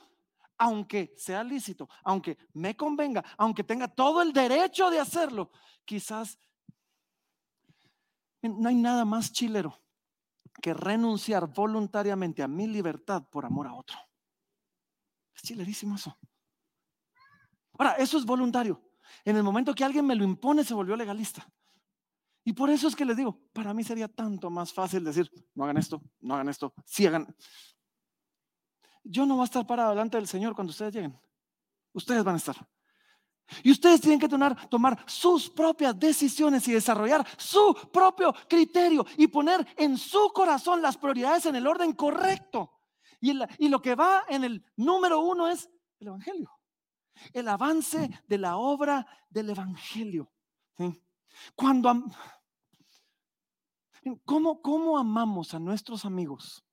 aunque sea lícito, aunque me convenga, aunque tenga todo el derecho de hacerlo, quizás no hay nada más chilero que renunciar voluntariamente a mi libertad por amor a otro. Es chilerísimo eso. Ahora, eso es voluntario. En el momento que alguien me lo impone, se volvió legalista. Y por eso es que les digo, para mí sería tanto más fácil decir, no hagan esto, no hagan esto, sí hagan. Yo no voy a estar parado delante del Señor cuando ustedes lleguen. Ustedes van a estar. Y ustedes tienen que tomar, sus propias decisiones y desarrollar su propio criterio y poner en su corazón las prioridades en el orden correcto. Y, y lo que va en el número uno es el Evangelio. El avance de la obra del Evangelio. Cuando ¿cómo, ¿Cómo amamos a nuestros amigos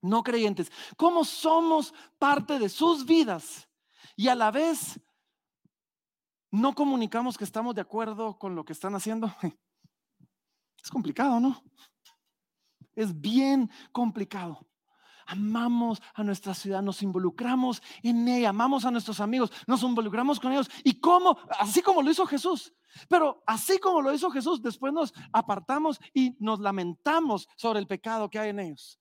no creyentes? ¿Cómo somos parte de sus vidas? Y a la vez no comunicamos que estamos de acuerdo con lo que están haciendo. <laughs> Es complicado, ¿no? Es bien complicado. Amamos a nuestra ciudad, nos involucramos en ella, amamos a nuestros amigos, nos involucramos con ellos. ¿Y cómo? Así como lo hizo Jesús. Pero así como lo hizo Jesús, después nos apartamos y nos lamentamos sobre el pecado que hay en ellos.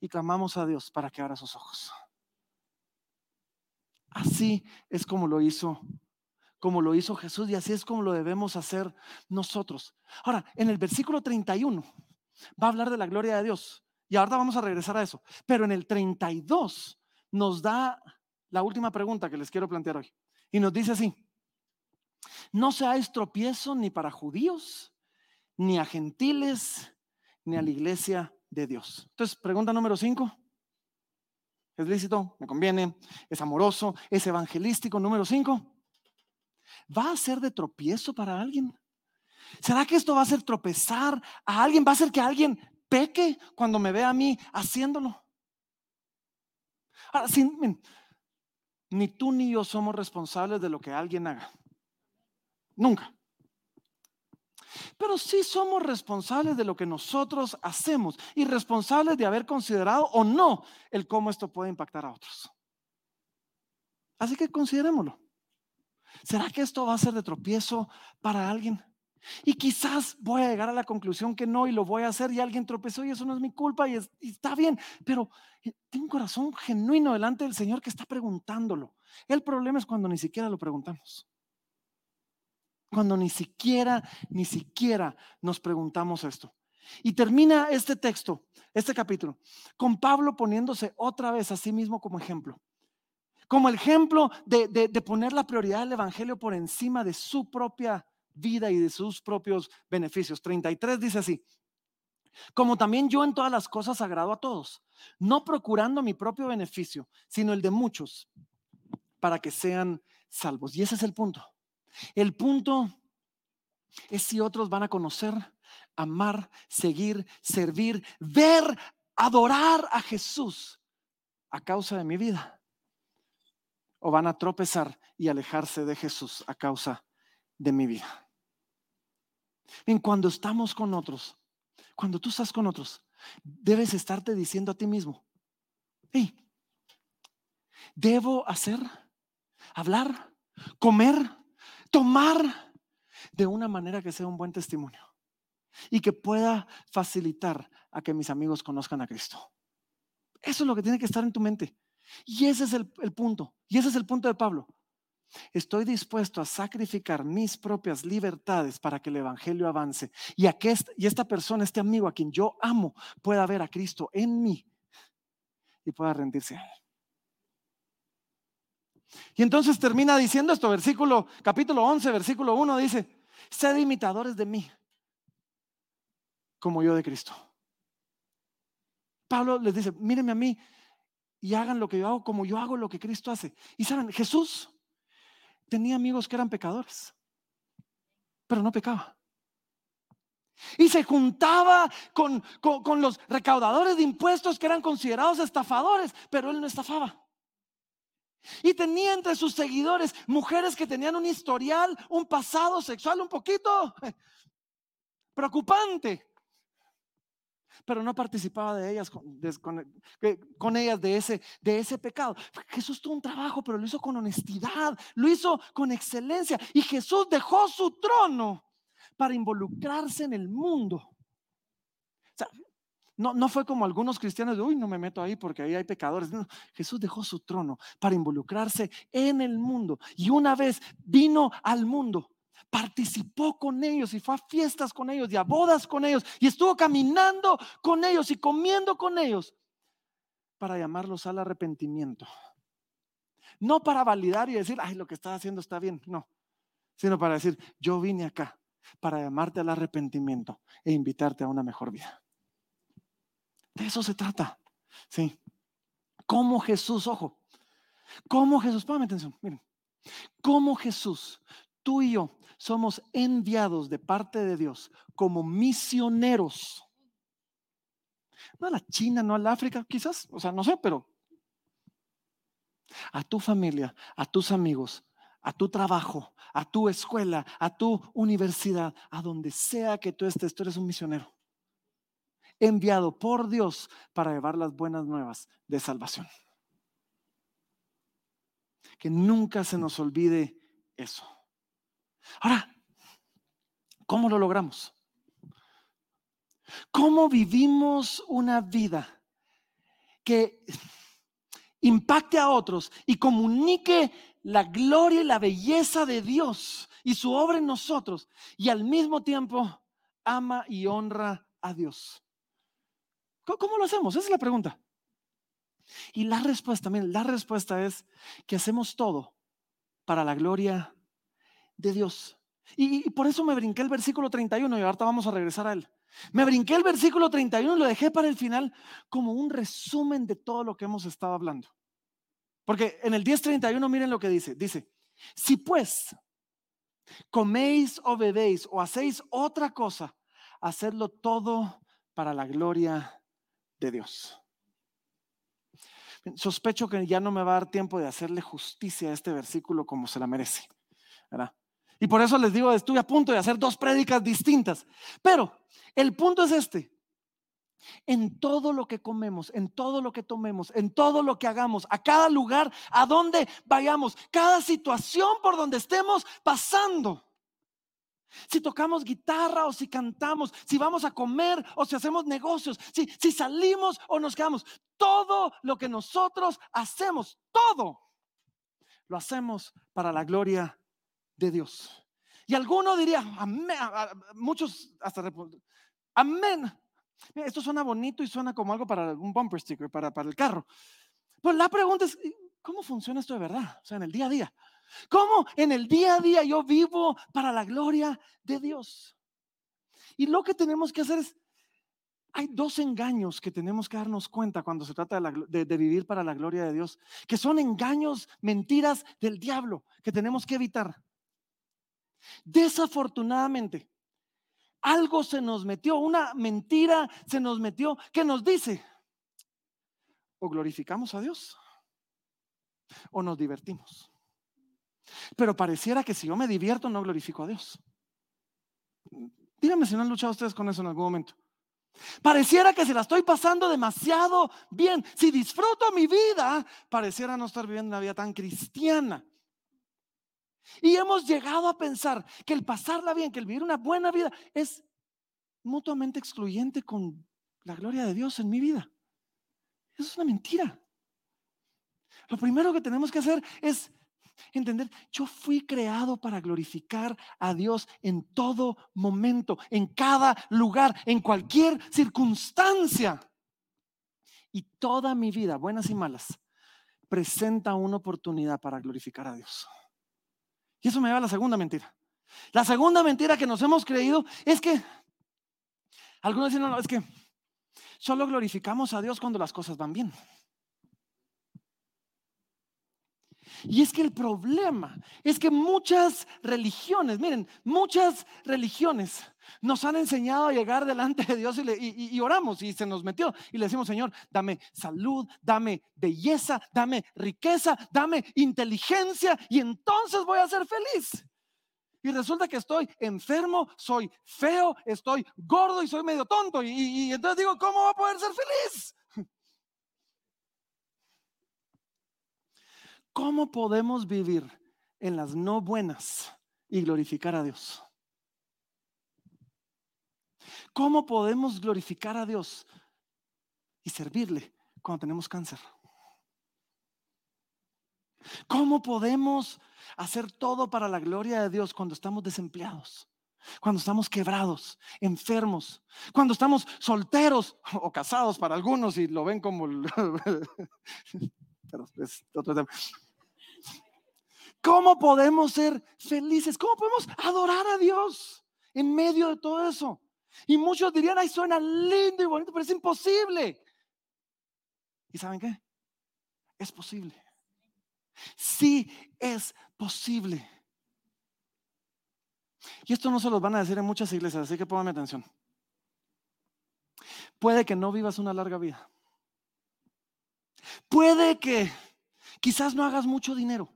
Y clamamos a Dios para que abra sus ojos. Así es como lo hizo como lo hizo Jesús y así es como lo debemos hacer nosotros. Ahora, en el versículo 31 va a hablar de la gloria de Dios y ahora vamos a regresar a eso. Pero en el 32 nos da la última pregunta que les quiero plantear hoy y nos dice así, no seáis tropiezo ni para judíos, ni a gentiles, ni a la iglesia de Dios. Entonces, pregunta número 5. ¿Es lícito? ¿Me conviene? ¿Es amoroso? ¿Es evangelístico? Número 5 va a ser de tropiezo para alguien? ¿Será que esto va a hacer tropezar a alguien? ¿Va a hacer que alguien peque cuando me vea a mí haciéndolo? Ahora, ni tú ni yo somos responsables de lo que alguien haga. Nunca. Pero sí somos responsables de lo que nosotros hacemos y responsables de haber considerado o no el cómo esto puede impactar a otros. Así que considerémoslo. ¿Será que esto va a ser de tropiezo para alguien? Y quizás voy a llegar a la conclusión que no y lo voy a hacer y alguien tropezó y eso no es mi culpa y, está bien, pero eh, tengo un corazón genuino delante del Señor que está preguntándolo. El problema es cuando ni siquiera lo preguntamos. Cuando ni siquiera, ni siquiera nos preguntamos esto. Y termina este texto, este capítulo, con Pablo poniéndose otra vez a sí mismo como ejemplo como ejemplo de, poner la prioridad del Evangelio por encima de su propia vida y de sus propios beneficios. 33 dice así, como también yo en todas las cosas agrado a todos, no procurando mi propio beneficio, sino el de muchos, para que sean salvos. Y ese es el punto. El punto es si otros van a conocer, amar, seguir, servir, ver, adorar a Jesús a causa de mi vida o van a tropezar y alejarse de Jesús a causa de mi vida. En cuando estamos con otros, cuando tú estás con otros, debes estarte diciendo a ti mismo, hey, debo hacer, hablar, comer, tomar de una manera que sea un buen testimonio y que pueda facilitar a que mis amigos conozcan a Cristo. Eso es lo que tiene que estar en tu mente. Y ese es el, punto. Y ese es el punto de Pablo. Estoy dispuesto a sacrificar mis propias libertades para que el Evangelio avance y, a que esta, persona, este amigo a quien yo amo, pueda ver a Cristo en mí y pueda rendirse a Él. Y entonces termina diciendo esto, versículo, capítulo 11, versículo 1, dice, sed imitadores de mí, como yo de Cristo. Pablo les dice, mírenme a mí y hagan lo que yo hago como yo hago lo que Cristo hace. Y saben, Jesús tenía amigos que eran pecadores, pero no pecaba. Y se juntaba con, con, los recaudadores de impuestos que eran considerados estafadores, pero él no estafaba. Y tenía entre sus seguidores mujeres que tenían un historial, un pasado sexual un poquito preocupante pero no participaba de ellas con, ellas de ese, de ese pecado. Jesús tuvo un trabajo, pero lo hizo con honestidad, lo hizo con excelencia. Y Jesús dejó su trono para involucrarse en el mundo. no, no fue como algunos cristianos de, uy, no me meto ahí porque ahí hay pecadores. Jesús dejó su trono para involucrarse en el mundo. Y una vez vino al mundo, participó con ellos y fue a fiestas con ellos y a bodas con ellos y estuvo caminando con ellos y comiendo con ellos para llamarlos al arrepentimiento. No para validar y decir, ay, lo que estás haciendo está bien, no, sino para decir, yo vine acá para llamarte al arrepentimiento e invitarte a una mejor vida. De eso se trata, sí. Como Jesús, ojo, como Jesús, póngame atención, miren, como Jesús tú y yo somos enviados de parte de Dios como misioneros. No a la China, no a la África, quizás, o sea, no sé, pero a tu familia, a tus amigos, a tu trabajo, a tu escuela, a tu universidad, a donde sea que tú estés, tú eres un misionero. Enviado por Dios para llevar las buenas nuevas de salvación. Que nunca se nos olvide eso. Ahora, ¿cómo lo logramos? ¿Cómo vivimos una vida que impacte a otros y comunique la gloria y la belleza de Dios y su obra en nosotros y al mismo tiempo ama y honra a Dios? ¿Cómo lo hacemos? Esa es la pregunta. Y la respuesta, también, la respuesta es que hacemos todo para la gloria de Dios. Y, por eso me brinqué el versículo 31 y ahorita vamos a regresar a él. Me brinqué el versículo 31 y lo dejé para el final como un resumen de todo lo que hemos estado hablando. Porque en el 10:31 miren lo que dice. Dice, si pues coméis o bebéis o hacéis otra cosa, hacedlo todo para la gloria de Dios. Sospecho que ya no me va a dar tiempo de hacerle justicia a este versículo como se la merece. ¿verdad? Y por eso les digo, estuve a punto de hacer dos prédicas distintas. Pero el punto es este. En todo lo que comemos, en todo lo que tomemos, en todo lo que hagamos, a cada lugar, a donde vayamos, cada situación por donde estemos pasando. Si tocamos guitarra o si cantamos, si vamos a comer o si hacemos negocios, si, si salimos o nos quedamos, todo lo que nosotros hacemos, todo, lo hacemos para la gloria de Dios. Y alguno diría, amén, muchos hasta, amén. esto suena bonito y suena como algo para un bumper sticker, para, para el carro. Pues la pregunta es, ¿cómo funciona esto de verdad? O sea, en el día a día. ¿Cómo en el día a día yo vivo para la gloria de Dios? Y lo que tenemos que hacer es, hay dos engaños que tenemos que darnos cuenta cuando se trata de, de, vivir para la gloria de Dios, que son engaños, mentiras del diablo que tenemos que evitar. Desafortunadamente, algo se nos metió, una mentira se nos metió que nos dice, o glorificamos a Dios o nos divertimos. Pero pareciera que si yo me divierto no glorifico a Dios. Díganme si no han luchado ustedes con eso en algún momento. Pareciera que se la estoy pasando demasiado bien. Si disfruto mi vida, pareciera no estar viviendo una vida tan cristiana. Y hemos llegado a pensar que el pasarla bien, que el vivir una buena vida es mutuamente excluyente con la gloria de Dios en mi vida. Eso es una mentira. Lo primero que tenemos que hacer es entender, yo fui creado para glorificar a Dios en todo momento, en cada lugar, en cualquier circunstancia. Y toda mi vida, buenas y malas, presenta una oportunidad para glorificar a Dios. Y eso me lleva a la segunda mentira. La segunda mentira que nos hemos creído es que, algunos dicen, no, no, es que solo glorificamos a Dios cuando las cosas van bien. Y es que el problema es que muchas religiones, miren, muchas religiones nos han enseñado a llegar delante de Dios y, oramos y se nos metió y le decimos, Señor, dame salud, dame belleza, dame riqueza, dame inteligencia y entonces voy a ser feliz. Y resulta que estoy enfermo, soy feo, estoy gordo y soy medio tonto. Y, y entonces digo, ¿cómo voy a poder ser feliz? <laughs> ¿Cómo podemos vivir en las no buenas y glorificar a Dios? ¿Cómo podemos glorificar a Dios y servirle cuando tenemos cáncer? ¿Cómo podemos hacer todo para la gloria de Dios cuando estamos desempleados? Cuando estamos quebrados, enfermos, cuando estamos solteros <laughs> o casados para algunos y lo ven como... <laughs> Pero es otro tema. ¿Cómo podemos ser felices? ¿Cómo podemos adorar a Dios en medio de todo eso? Y muchos dirían, ay, suena lindo y bonito, pero es imposible. ¿Y saben qué? Es posible. Sí, es posible. Y esto no se los van a decir en muchas iglesias, así que pónganme atención. Puede que no vivas una larga vida. Puede que quizás no hagas mucho dinero.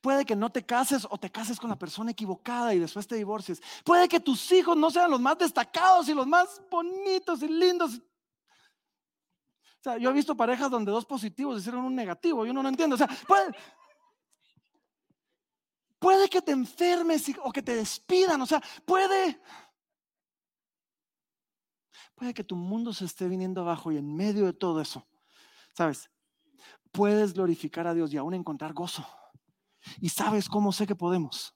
Puede que no te cases o te cases con la persona equivocada y después te divorcies. Puede que tus hijos no sean los más destacados y los más bonitos y lindos. O sea, yo he visto parejas donde dos positivos hicieron un negativo y uno no entiende. O sea, puede, puede que te enfermes o que te despidan. O sea, puede, puede que tu mundo se esté viniendo abajo y en medio de todo eso, ¿sabes? Puedes glorificar a Dios y aún encontrar gozo. ¿Y sabes cómo sé que podemos?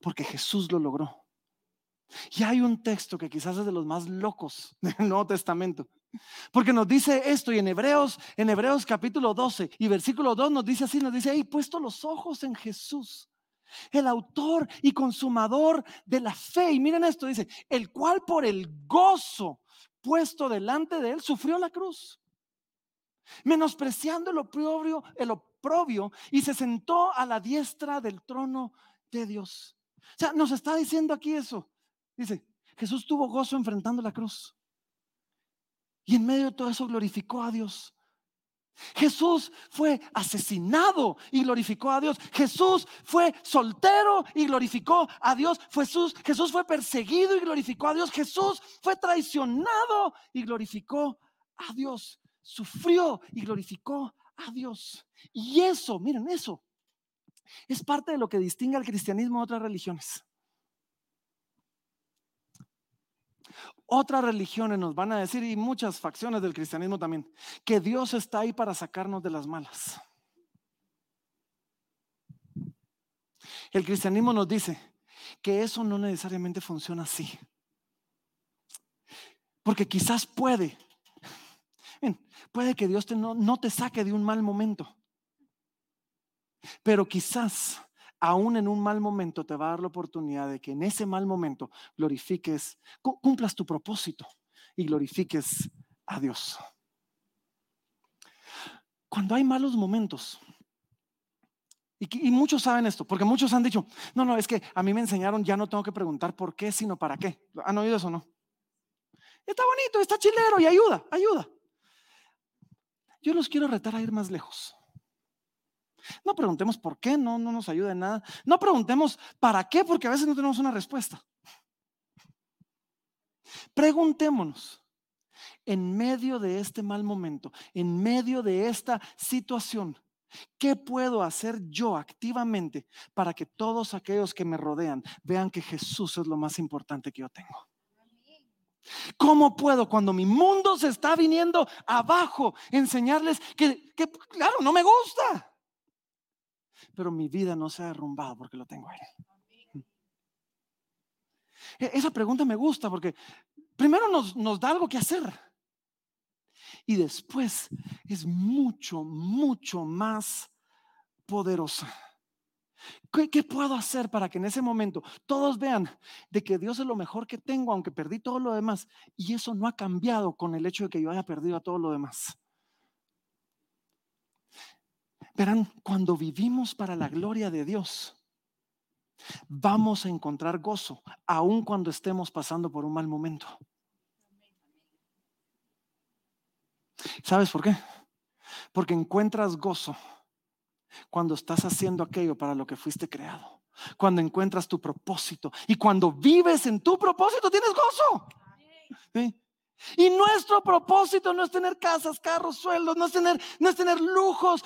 Porque Jesús lo logró. Y hay un texto que quizás es de los más locos <laughs> del Nuevo Testamento. Porque nos dice esto y en Hebreos, en Hebreos capítulo 12 y versículo 2 nos dice así, nos dice, ahí puesto los ojos en Jesús, el autor y consumador de la fe. Y miren esto, dice, el cual por el gozo puesto delante de él sufrió la cruz, menospreciando el oprobio, el y se sentó a la diestra del trono de Dios. O sea, nos está diciendo aquí eso. Dice, Jesús tuvo gozo enfrentando la cruz. Y en medio de todo eso glorificó a Dios. Jesús fue asesinado y glorificó a Dios. Jesús fue soltero y glorificó a Dios. Jesús, Jesús fue perseguido y glorificó a Dios. Jesús fue traicionado y glorificó a Dios. Sufrió y glorificó a Dios. Y eso, miren, eso es parte de lo que distingue al cristianismo de otras religiones. Otras religiones nos van a decir, y muchas facciones del cristianismo también, que Dios está ahí para sacarnos de las malas. El cristianismo nos dice que eso no necesariamente funciona así. Porque quizás puede puede que Dios no, te saque de un mal momento. Pero quizás aún en un mal momento te va a dar la oportunidad de que en ese mal momento glorifiques, cumplas tu propósito y glorifiques a Dios. Cuando hay malos momentos, y, y, muchos saben esto, porque muchos han dicho, no, no, es que a mí me enseñaron, ya no tengo que preguntar por qué, sino para qué. ¿Han oído eso o no? Está bonito, está chilero y ayuda, ayuda. Yo los quiero retar a ir más lejos. No preguntemos por qué, no, no nos ayuda en nada. No preguntemos para qué, porque a veces no tenemos una respuesta. Preguntémonos, en medio de este mal momento, en medio de esta situación, ¿qué puedo hacer yo activamente para que todos aquellos que me rodean vean que Jesús es lo más importante que yo tengo? ¿Cómo puedo cuando mi mundo se está viniendo abajo enseñarles que, claro, no me gusta? pero mi vida no se ha derrumbado porque lo tengo a Él. E, esa pregunta me gusta porque primero nos, nos da algo que hacer. Y después es mucho, mucho más poderosa. ¿Qué, puedo hacer para que en ese momento todos vean de que Dios es lo mejor que tengo, aunque perdí todo lo demás? Y eso no ha cambiado con el hecho de que yo haya perdido a todo lo demás. Verán, cuando vivimos para la gloria de Dios, vamos a encontrar gozo, aun cuando estemos pasando por un mal momento. ¿Sabes por qué? Porque encuentras gozo cuando estás haciendo aquello para lo que fuiste creado, cuando encuentras tu propósito y cuando vives en tu propósito tienes gozo. Y nuestro propósito no es tener casas, carros, sueldos, no es tener, no es tener lujos.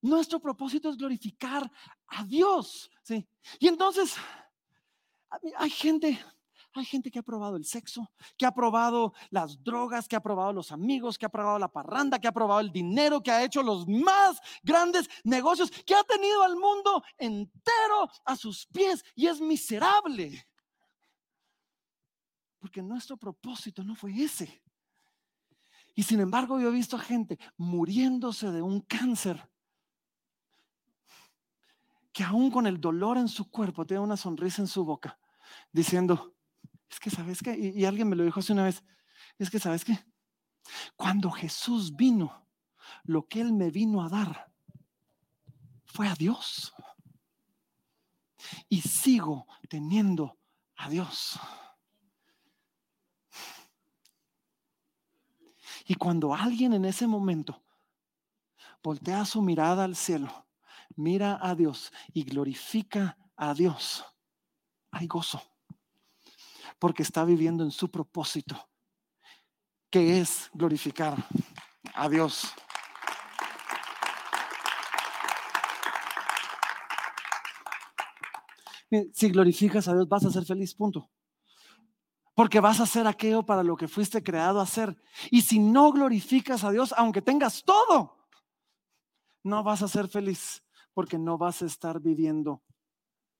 Nuestro propósito es glorificar a Dios. ¿sí? Y entonces, hay gente hay gente que ha probado el sexo, que ha probado las drogas, que ha probado los amigos, que ha probado la parranda, que ha probado el dinero, que ha hecho los más grandes negocios, que ha tenido al mundo entero a sus pies y es miserable. Porque nuestro propósito no fue ese. Y sin embargo yo he visto a gente muriéndose de un cáncer que aún con el dolor en su cuerpo tiene una sonrisa en su boca, diciendo, es que, ¿sabes qué? Y, alguien me lo dijo hace una vez. Es que, ¿sabes qué? Cuando Jesús vino, lo que Él me vino a dar fue a Dios. Y sigo teniendo a Dios. Y cuando alguien en ese momento voltea su mirada al cielo, mira a Dios y glorifica a Dios, hay gozo porque está viviendo en su propósito, que es glorificar a Dios. Si glorificas a Dios, vas a ser feliz, punto. Porque vas a hacer aquello para lo que fuiste creado a hacer. Y si no glorificas a Dios, aunque tengas todo, no vas a ser feliz porque no vas a estar viviendo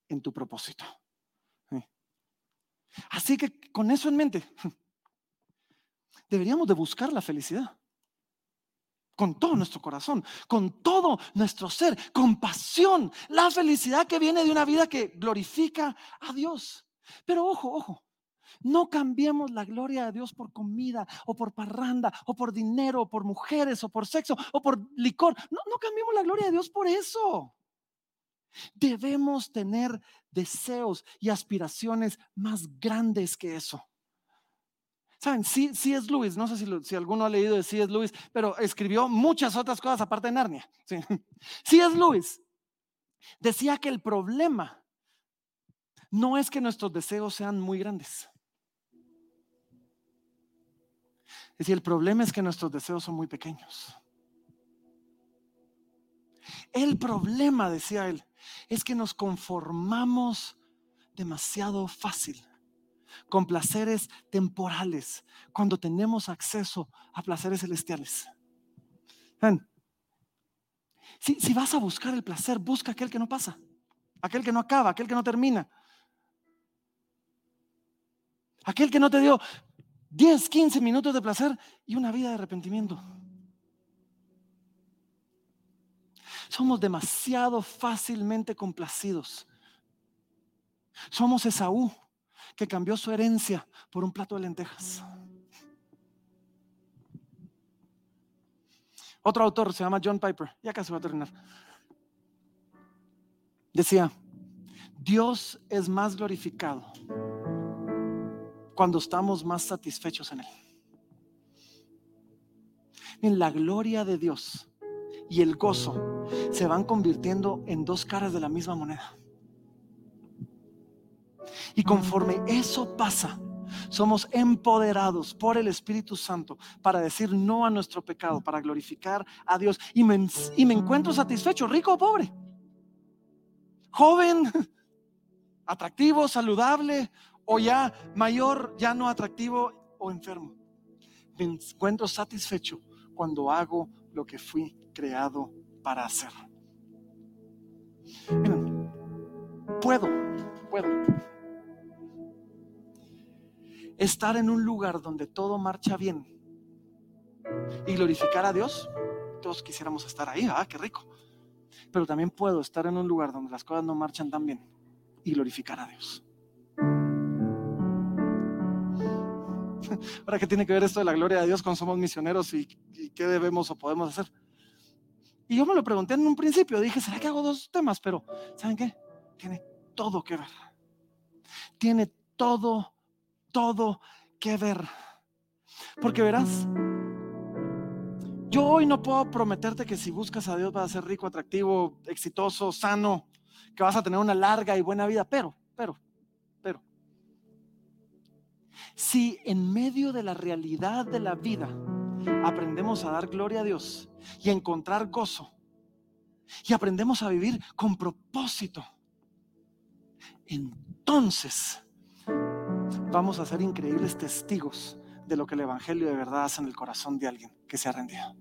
en tu propósito. Así que con eso en mente, <laughs> deberíamos de buscar la felicidad. Con todo nuestro corazón, con todo nuestro ser, con pasión. La felicidad que viene de una vida que glorifica a Dios. Pero ojo, ojo, no cambiemos la gloria de Dios por comida o por parranda o por dinero o por mujeres o por sexo o por licor. No, no cambiemos la gloria de Dios por eso. Debemos tener deseos y aspiraciones más grandes que eso. Saben, sí, sí es Luis, no sé si, si, alguno ha leído de C.S. Luis, pero escribió muchas otras cosas aparte de Narnia. <laughs> Sí. es Luis decía que el problema no es que nuestros deseos sean muy grandes. Es el problema es que nuestros deseos son muy pequeños. El problema, decía él, es que nos conformamos demasiado fácil con placeres temporales cuando tenemos acceso a placeres celestiales. Si, si, vas a buscar el placer, busca aquel que no pasa, aquel que no acaba, aquel que no termina. Aquel que no te dio 10, 15 minutos de placer y una vida de arrepentimiento. Somos demasiado fácilmente complacidos. Somos Esaú que cambió su herencia por un plato de lentejas. Otro autor se llama John Piper, ya casi va a terminar. Decía, Dios es más glorificado cuando estamos más satisfechos en Él. En la gloria de Dios y el gozo se van convirtiendo en dos caras de la misma moneda. Y conforme eso pasa, somos empoderados por el Espíritu Santo para decir no a nuestro pecado, para glorificar a Dios. Y me, y me encuentro satisfecho, rico o pobre, joven, <laughs> atractivo, saludable, o ya mayor, ya no atractivo o enfermo. Me encuentro satisfecho cuando hago lo que fui creado para hacer. Miren, puedo, puedo estar en un lugar donde todo marcha bien y glorificar a Dios. Todos quisiéramos estar ahí, ah, qué rico. Pero también puedo estar en un lugar donde las cosas no marchan tan bien y glorificar a Dios. <laughs> Ahora, ¿qué tiene que ver esto de la gloria de Dios cuando somos misioneros y, y, qué debemos o podemos hacer? Y yo me lo pregunté en un principio, dije, ¿será que hago dos temas? Pero, ¿saben qué? Tiene todo que ver. Tiene todo, todo que ver. Porque verás, yo hoy no puedo prometerte que si buscas a Dios vas a ser rico, atractivo, exitoso, sano, que vas a tener una larga y buena vida, pero, pero, si en medio de la realidad de la vida aprendemos a dar gloria a Dios y a encontrar gozo y aprendemos a vivir con propósito, entonces vamos a ser increíbles testigos de lo que el Evangelio de verdad hace en el corazón de alguien que se ha rendido.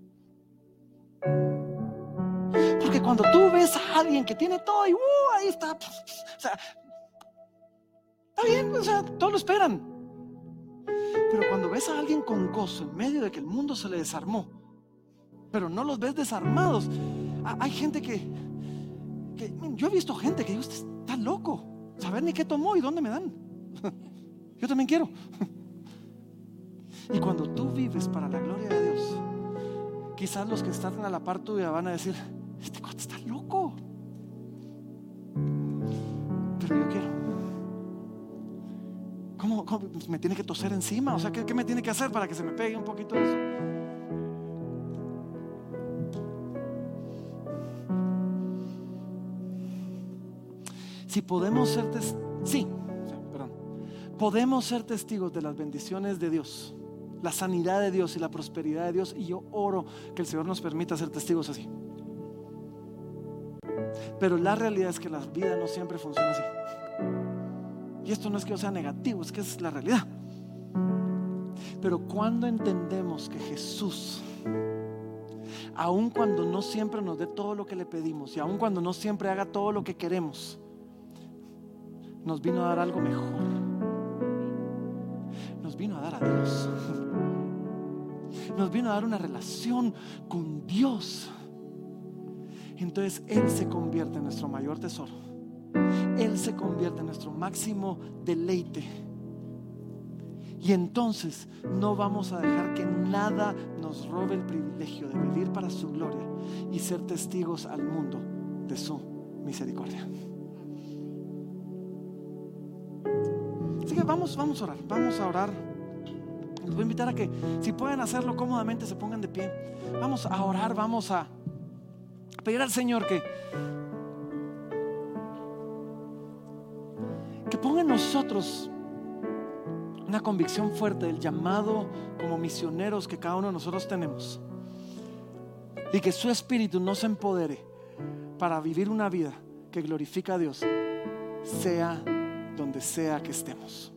Porque cuando tú ves a alguien que tiene todo y uh, ahí está, está bien, o sea, todos lo esperan. Pero cuando ves a alguien con gozo en medio de que el mundo se le desarmó, pero no los ves desarmados, hay gente que, que yo he visto gente que digo, está loco, saber ni qué tomó y dónde me dan. <laughs> Yo también quiero. <laughs> Y cuando tú vives para la gloria de Dios, quizás los que están a la par tuya van a decir, este cuate está loco. Me tiene que toser encima? O sea, ¿qué, ¿qué, me tiene que hacer para que se me pegue un poquito eso? Si podemos ser testigos, sí, perdón, podemos ser testigos de las bendiciones de Dios la sanidad de Dios y la prosperidad de Dios. Y yo oro que el Señor nos permita ser testigos así. Pero la realidad es que la vida no siempre funciona así. Y esto no es que yo sea negativo, es que es la realidad. Pero cuando entendemos que Jesús, aun cuando no siempre nos dé todo lo que le pedimos y aun cuando no siempre haga todo lo que queremos, nos vino a dar algo mejor. Nos vino a dar a Dios nos vino a dar una relación con Dios. Entonces Él se convierte en nuestro mayor tesoro. Él se convierte en nuestro máximo deleite. Y entonces no vamos a dejar que nada nos robe el privilegio de vivir para su gloria y ser testigos al mundo de su misericordia. Así que vamos, vamos a orar, vamos a orar. Les voy a invitar a que si pueden hacerlo cómodamente se pongan de pie. Vamos a orar, vamos a pedir al Señor que ponga en nosotros una convicción fuerte del llamado como misioneros que cada uno de nosotros tenemos. Y que su espíritu nos empodere para vivir una vida que glorifica a Dios, sea donde sea que estemos.